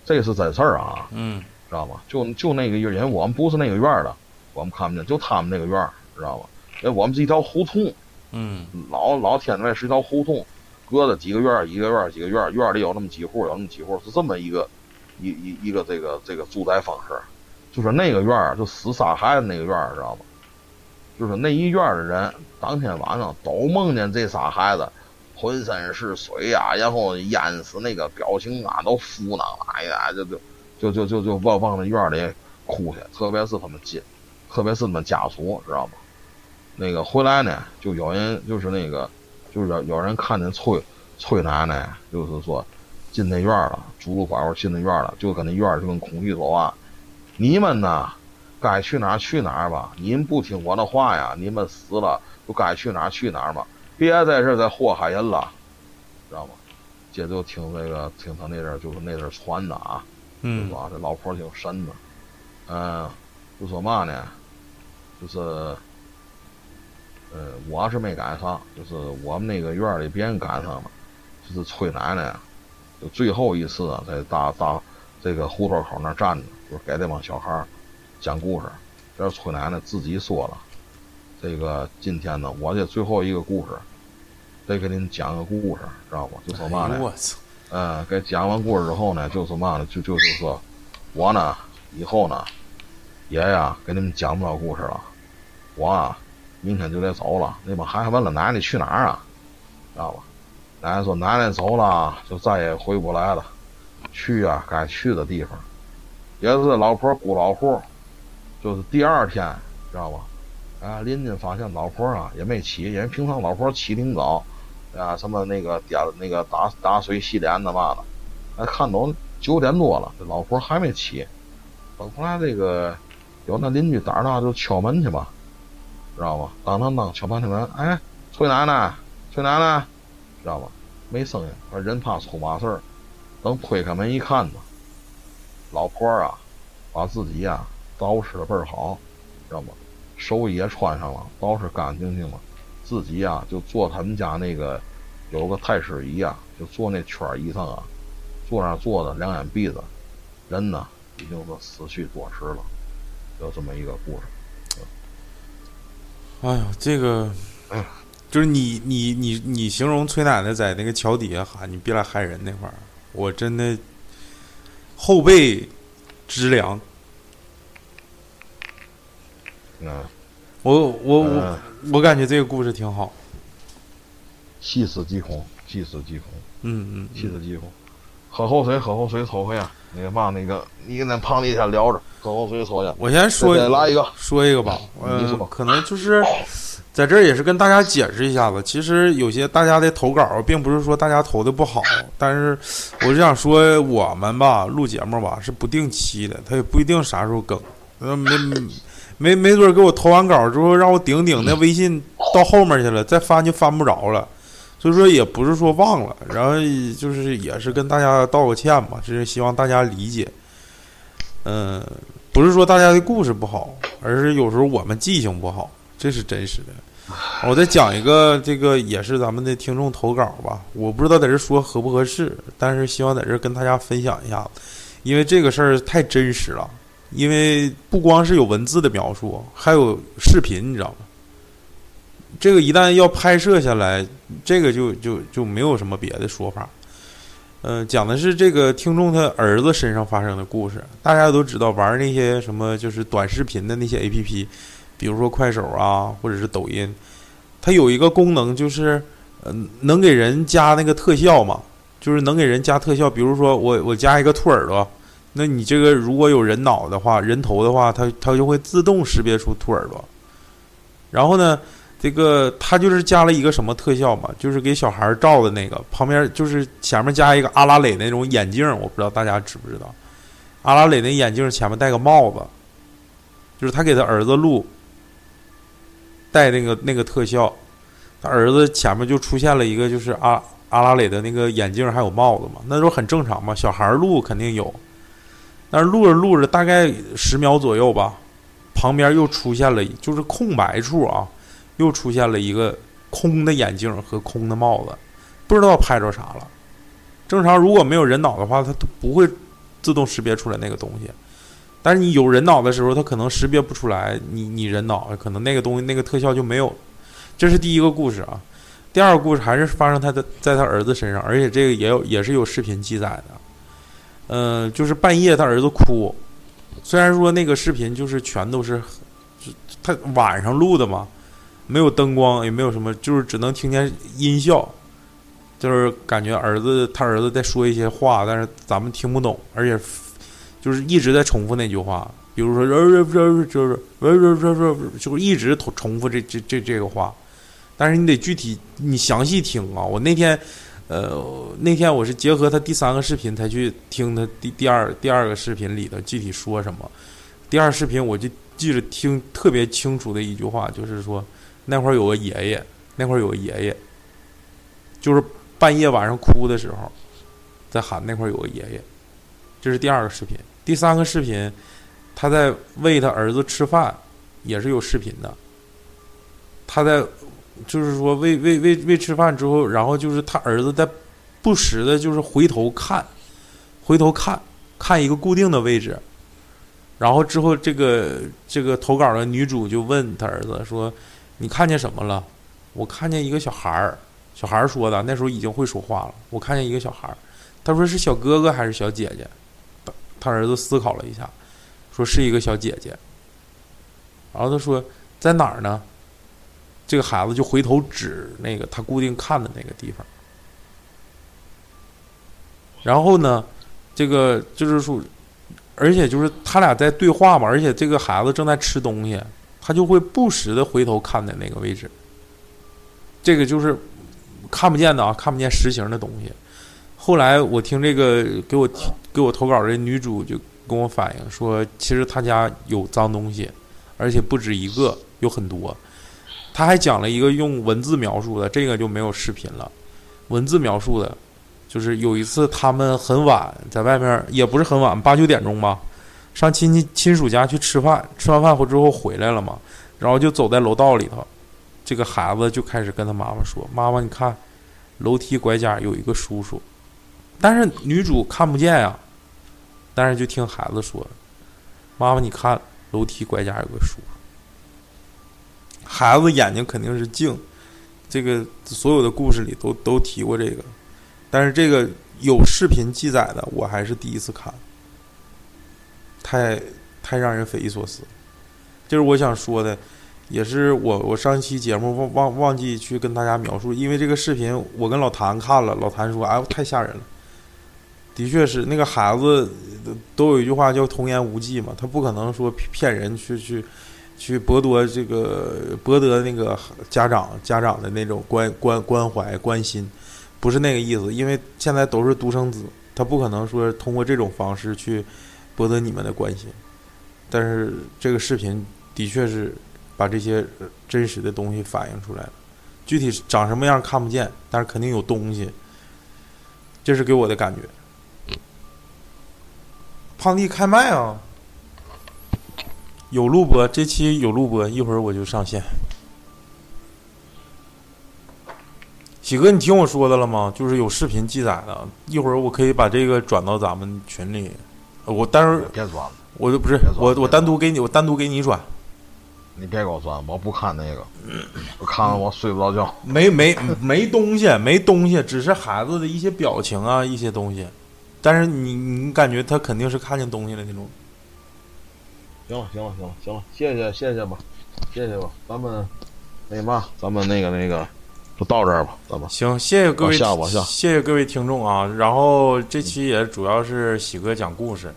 这是真事儿啊，嗯，知道吧？就就那个院，因为我们不是那个院的。我们看不见，就他们那个院儿，知道吧？哎，我们是一条胡同，嗯，老老天外是一条胡同，隔着几个院儿，一个院儿，几个院儿，院里有那么几户，有那么几户，是这么一个一一一个这个这个住宅方式。就是那个院儿，就死仨孩子那个院儿，知道吧？就是那一院的人，当天晚上都梦见这仨孩子浑身是水呀，然后淹死，那个表情啊都浮囊，哎呀，就就就就就就往往那院里哭去，特别是他们进。特别是他们家属，知道吗？那个回来呢，就有人就是那个，就是有人看见崔崔奶奶，就是说进那院了，拄着拐棍进那院了，就跟那院就跟空气说话：“你们呢，该去哪儿去哪儿吧。你们不听我的话呀，你们死了就该去哪儿去哪儿吧，别在这再祸害人了，知道吗？”这就听那个听他那阵就是那阵传的啊，就说这老婆挺神的，嗯，就说嘛呢？就是，呃，我是没赶上，就是我们那个院里别人赶上了，就是崔奶奶，就最后一次在大大这个胡同口那站着，就是给这帮小孩讲故事。这崔奶奶自己说了，这个今天呢，我这最后一个故事，得给您讲个故事，知道不？就说嘛呢？嗯，给讲完故事之后呢，就说嘛呢？就就是说，我呢，以后呢。爷呀，给你们讲不了故事了，我啊，明天就得走了。那帮孩子问了奶奶去哪儿啊？知道吧？奶奶说奶奶走了，就再也回不来了。去啊，该去的地方。也是老婆孤老户，就是第二天，知道吧？啊，邻居发现老婆啊也没起，因为平常老婆起挺早，啊，什么那个点那个打打水洗脸的嘛的，哎，看都九点多了，这老婆还没起。等后来这个。有那邻居胆儿大就敲门去吧，知道吧？当当当敲半天门，哎，崔奶奶，崔奶奶，知道吧？没声音，人怕出嘛事儿。等推开门一看呢，老婆啊，把自己呀捯饬的倍儿好，知道吗？寿衣也穿上了，倒是干干净净了，自己呀就坐他们家那个有个太师椅啊，就坐那圈椅上啊，坐那坐着，两眼闭着，人呢已经是死去多时了，有这么一个故事。哎呦，这个，就是你你你你形容崔奶奶在那个桥底下喊“你别来害人”那块儿，我真的后背直凉。嗯，我我我我感觉这个故事挺好。细思极恐，细思极恐。嗯嗯，细思极恐。喝口水，喝口水，抽回啊！那个嘛，那个你跟那胖弟先聊着，喝口水抽去。我先说，来一个，说一个吧。嗯，可能就是在这儿也是跟大家解释一下子。其实有些大家的投稿，并不是说大家投的不好，但是我是想说，我们吧录节目吧是不定期的，他也不一定啥时候更。没没没准给我投完稿之后，让我顶顶那微信到后面去了，再翻就翻不着了。所以说也不是说忘了，然后就是也是跟大家道个歉嘛，是希望大家理解。嗯，不是说大家的故事不好，而是有时候我们记性不好，这是真实的。我再讲一个，这个也是咱们的听众投稿吧，我不知道在这说合不合适，但是希望在这跟大家分享一下，因为这个事儿太真实了，因为不光是有文字的描述，还有视频，你知道吗？这个一旦要拍摄下来，这个就就就没有什么别的说法。嗯，讲的是这个听众他儿子身上发生的故事。大家都知道玩那些什么就是短视频的那些 A P P，比如说快手啊，或者是抖音，它有一个功能就是，嗯，能给人加那个特效嘛，就是能给人加特效。比如说我我加一个兔耳朵，那你这个如果有人脑的话，人头的话，它它就会自动识别出兔耳朵。然后呢？这个它就是加了一个什么特效嘛？就是给小孩照的那个，旁边就是前面加一个阿拉蕾那种眼镜，我不知道大家知不知道。阿拉蕾那眼镜前面戴个帽子，就是他给他儿子录，戴那个那个特效，他儿子前面就出现了一个就是阿阿拉蕾的那个眼镜还有帽子嘛，那都很正常嘛。小孩录肯定有，但是录着录着大概十秒左右吧，旁边又出现了就是空白处啊。又出现了一个空的眼镜和空的帽子，不知道拍着啥了。正常如果没有人脑的话，它都不会自动识别出来那个东西。但是你有人脑的时候，它可能识别不出来你你人脑，可能那个东西那个特效就没有。这是第一个故事啊。第二个故事还是发生他的在他儿子身上，而且这个也有也是有视频记载的。嗯，就是半夜他儿子哭，虽然说那个视频就是全都是他晚上录的嘛。没有灯光，也没有什么，就是只能听见音效，就是感觉儿子他儿子在说一些话，但是咱们听不懂，而且就是一直在重复那句话，比如说就是就是就是就是一直重重复这这这这个话，但是你得具体你详细听啊！我那天呃那天我是结合他第三个视频才去听他第第二第二个视频里的具体说什么，第二视频我就记着听特别清楚的一句话，就是说。那会儿有个爷爷，那会儿有个爷爷，就是半夜晚上哭的时候，在喊那块儿有个爷爷。这是第二个视频，第三个视频，他在喂他儿子吃饭，也是有视频的。他在，就是说喂喂喂喂吃饭之后，然后就是他儿子在不时的，就是回头看，回头看看一个固定的位置，然后之后这个这个投稿的女主就问他儿子说。你看见什么了？我看见一个小孩儿，小孩儿说的，那时候已经会说话了。我看见一个小孩儿，他说是小哥哥还是小姐姐？他儿子思考了一下，说是一个小姐姐。然后他说在哪儿呢？这个孩子就回头指那个他固定看的那个地方。然后呢，这个就是说，而且就是他俩在对话嘛，而且这个孩子正在吃东西。他就会不时的回头看的那个位置，这个就是看不见的啊，看不见实形的东西。后来我听这个给我给我投稿的女主就跟我反映说，其实他家有脏东西，而且不止一个，有很多。他还讲了一个用文字描述的，这个就没有视频了。文字描述的，就是有一次他们很晚在外面，也不是很晚，八九点钟吧。上亲戚亲属家去吃饭，吃完饭后之后回来了嘛，然后就走在楼道里头，这个孩子就开始跟他妈妈说：“妈妈，你看，楼梯拐角有一个叔叔，但是女主看不见呀，但是就听孩子说：“妈妈，你看楼梯拐角有个叔叔。”孩子眼睛肯定是镜，这个所有的故事里都都提过这个，但是这个有视频记载的，我还是第一次看，太太让人匪夷所思。就是我想说的，也是我我上一期节目忘忘忘记去跟大家描述，因为这个视频我跟老谭看了，老谭说：“哎，太吓人了。”的确是，那个孩子都有一句话叫“童言无忌”嘛，他不可能说骗人去去。去博得这个博得那个家长家长的那种关关关怀关心，不是那个意思。因为现在都是独生子，他不可能说通过这种方式去博得你们的关心。但是这个视频的确是把这些真实的东西反映出来了。具体长什么样看不见，但是肯定有东西。这是给我的感觉。胖弟开麦啊！有录播，这期有录播，一会儿我就上线。喜哥，你听我说的了吗？就是有视频记载的，一会儿我可以把这个转到咱们群里。我待会儿别转了，我就不是我我单独给你，我单独给你转。你别给我转，我不看那个，我看了我睡不着觉。没没没东西，没东西，只是孩子的一些表情啊，一些东西。但是你你感觉他肯定是看见东西了那种。行了，行了，行了，行了，谢谢，谢谢吧，谢谢吧，咱们那嘛，咱们那个那个，就到这儿吧，咱们行，谢谢各位，下往下，谢谢各位听众啊。然后这期也主要是喜哥讲故事，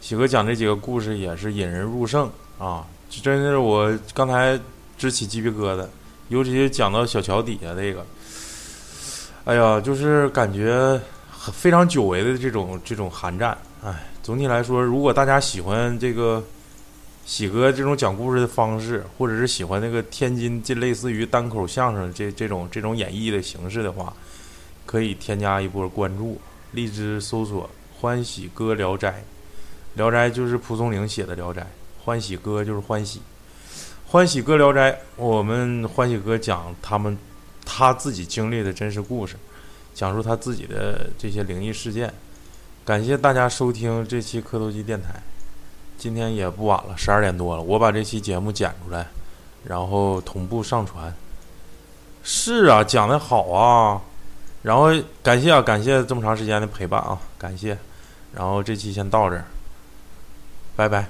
喜哥讲这几个故事也是引人入胜啊，这真是我刚才直起鸡皮疙瘩，尤其是讲到小桥底下这个，哎呀，就是感觉非常久违的这种这种寒战。哎，总体来说，如果大家喜欢这个。喜哥这种讲故事的方式，或者是喜欢那个天津这类似于单口相声这这种这种演绎的形式的话，可以添加一波关注，荔枝搜索“欢喜哥聊斋”，聊斋就是蒲松龄写的聊斋，欢喜哥就是欢喜，欢喜哥聊斋，我们欢喜哥讲他们他自己经历的真实故事，讲述他自己的这些灵异事件。感谢大家收听这期磕头机电台。今天也不晚了，十二点多了。我把这期节目剪出来，然后同步上传。是啊，讲的好啊。然后感谢啊，感谢这么长时间的陪伴啊，感谢。然后这期先到这儿，拜拜。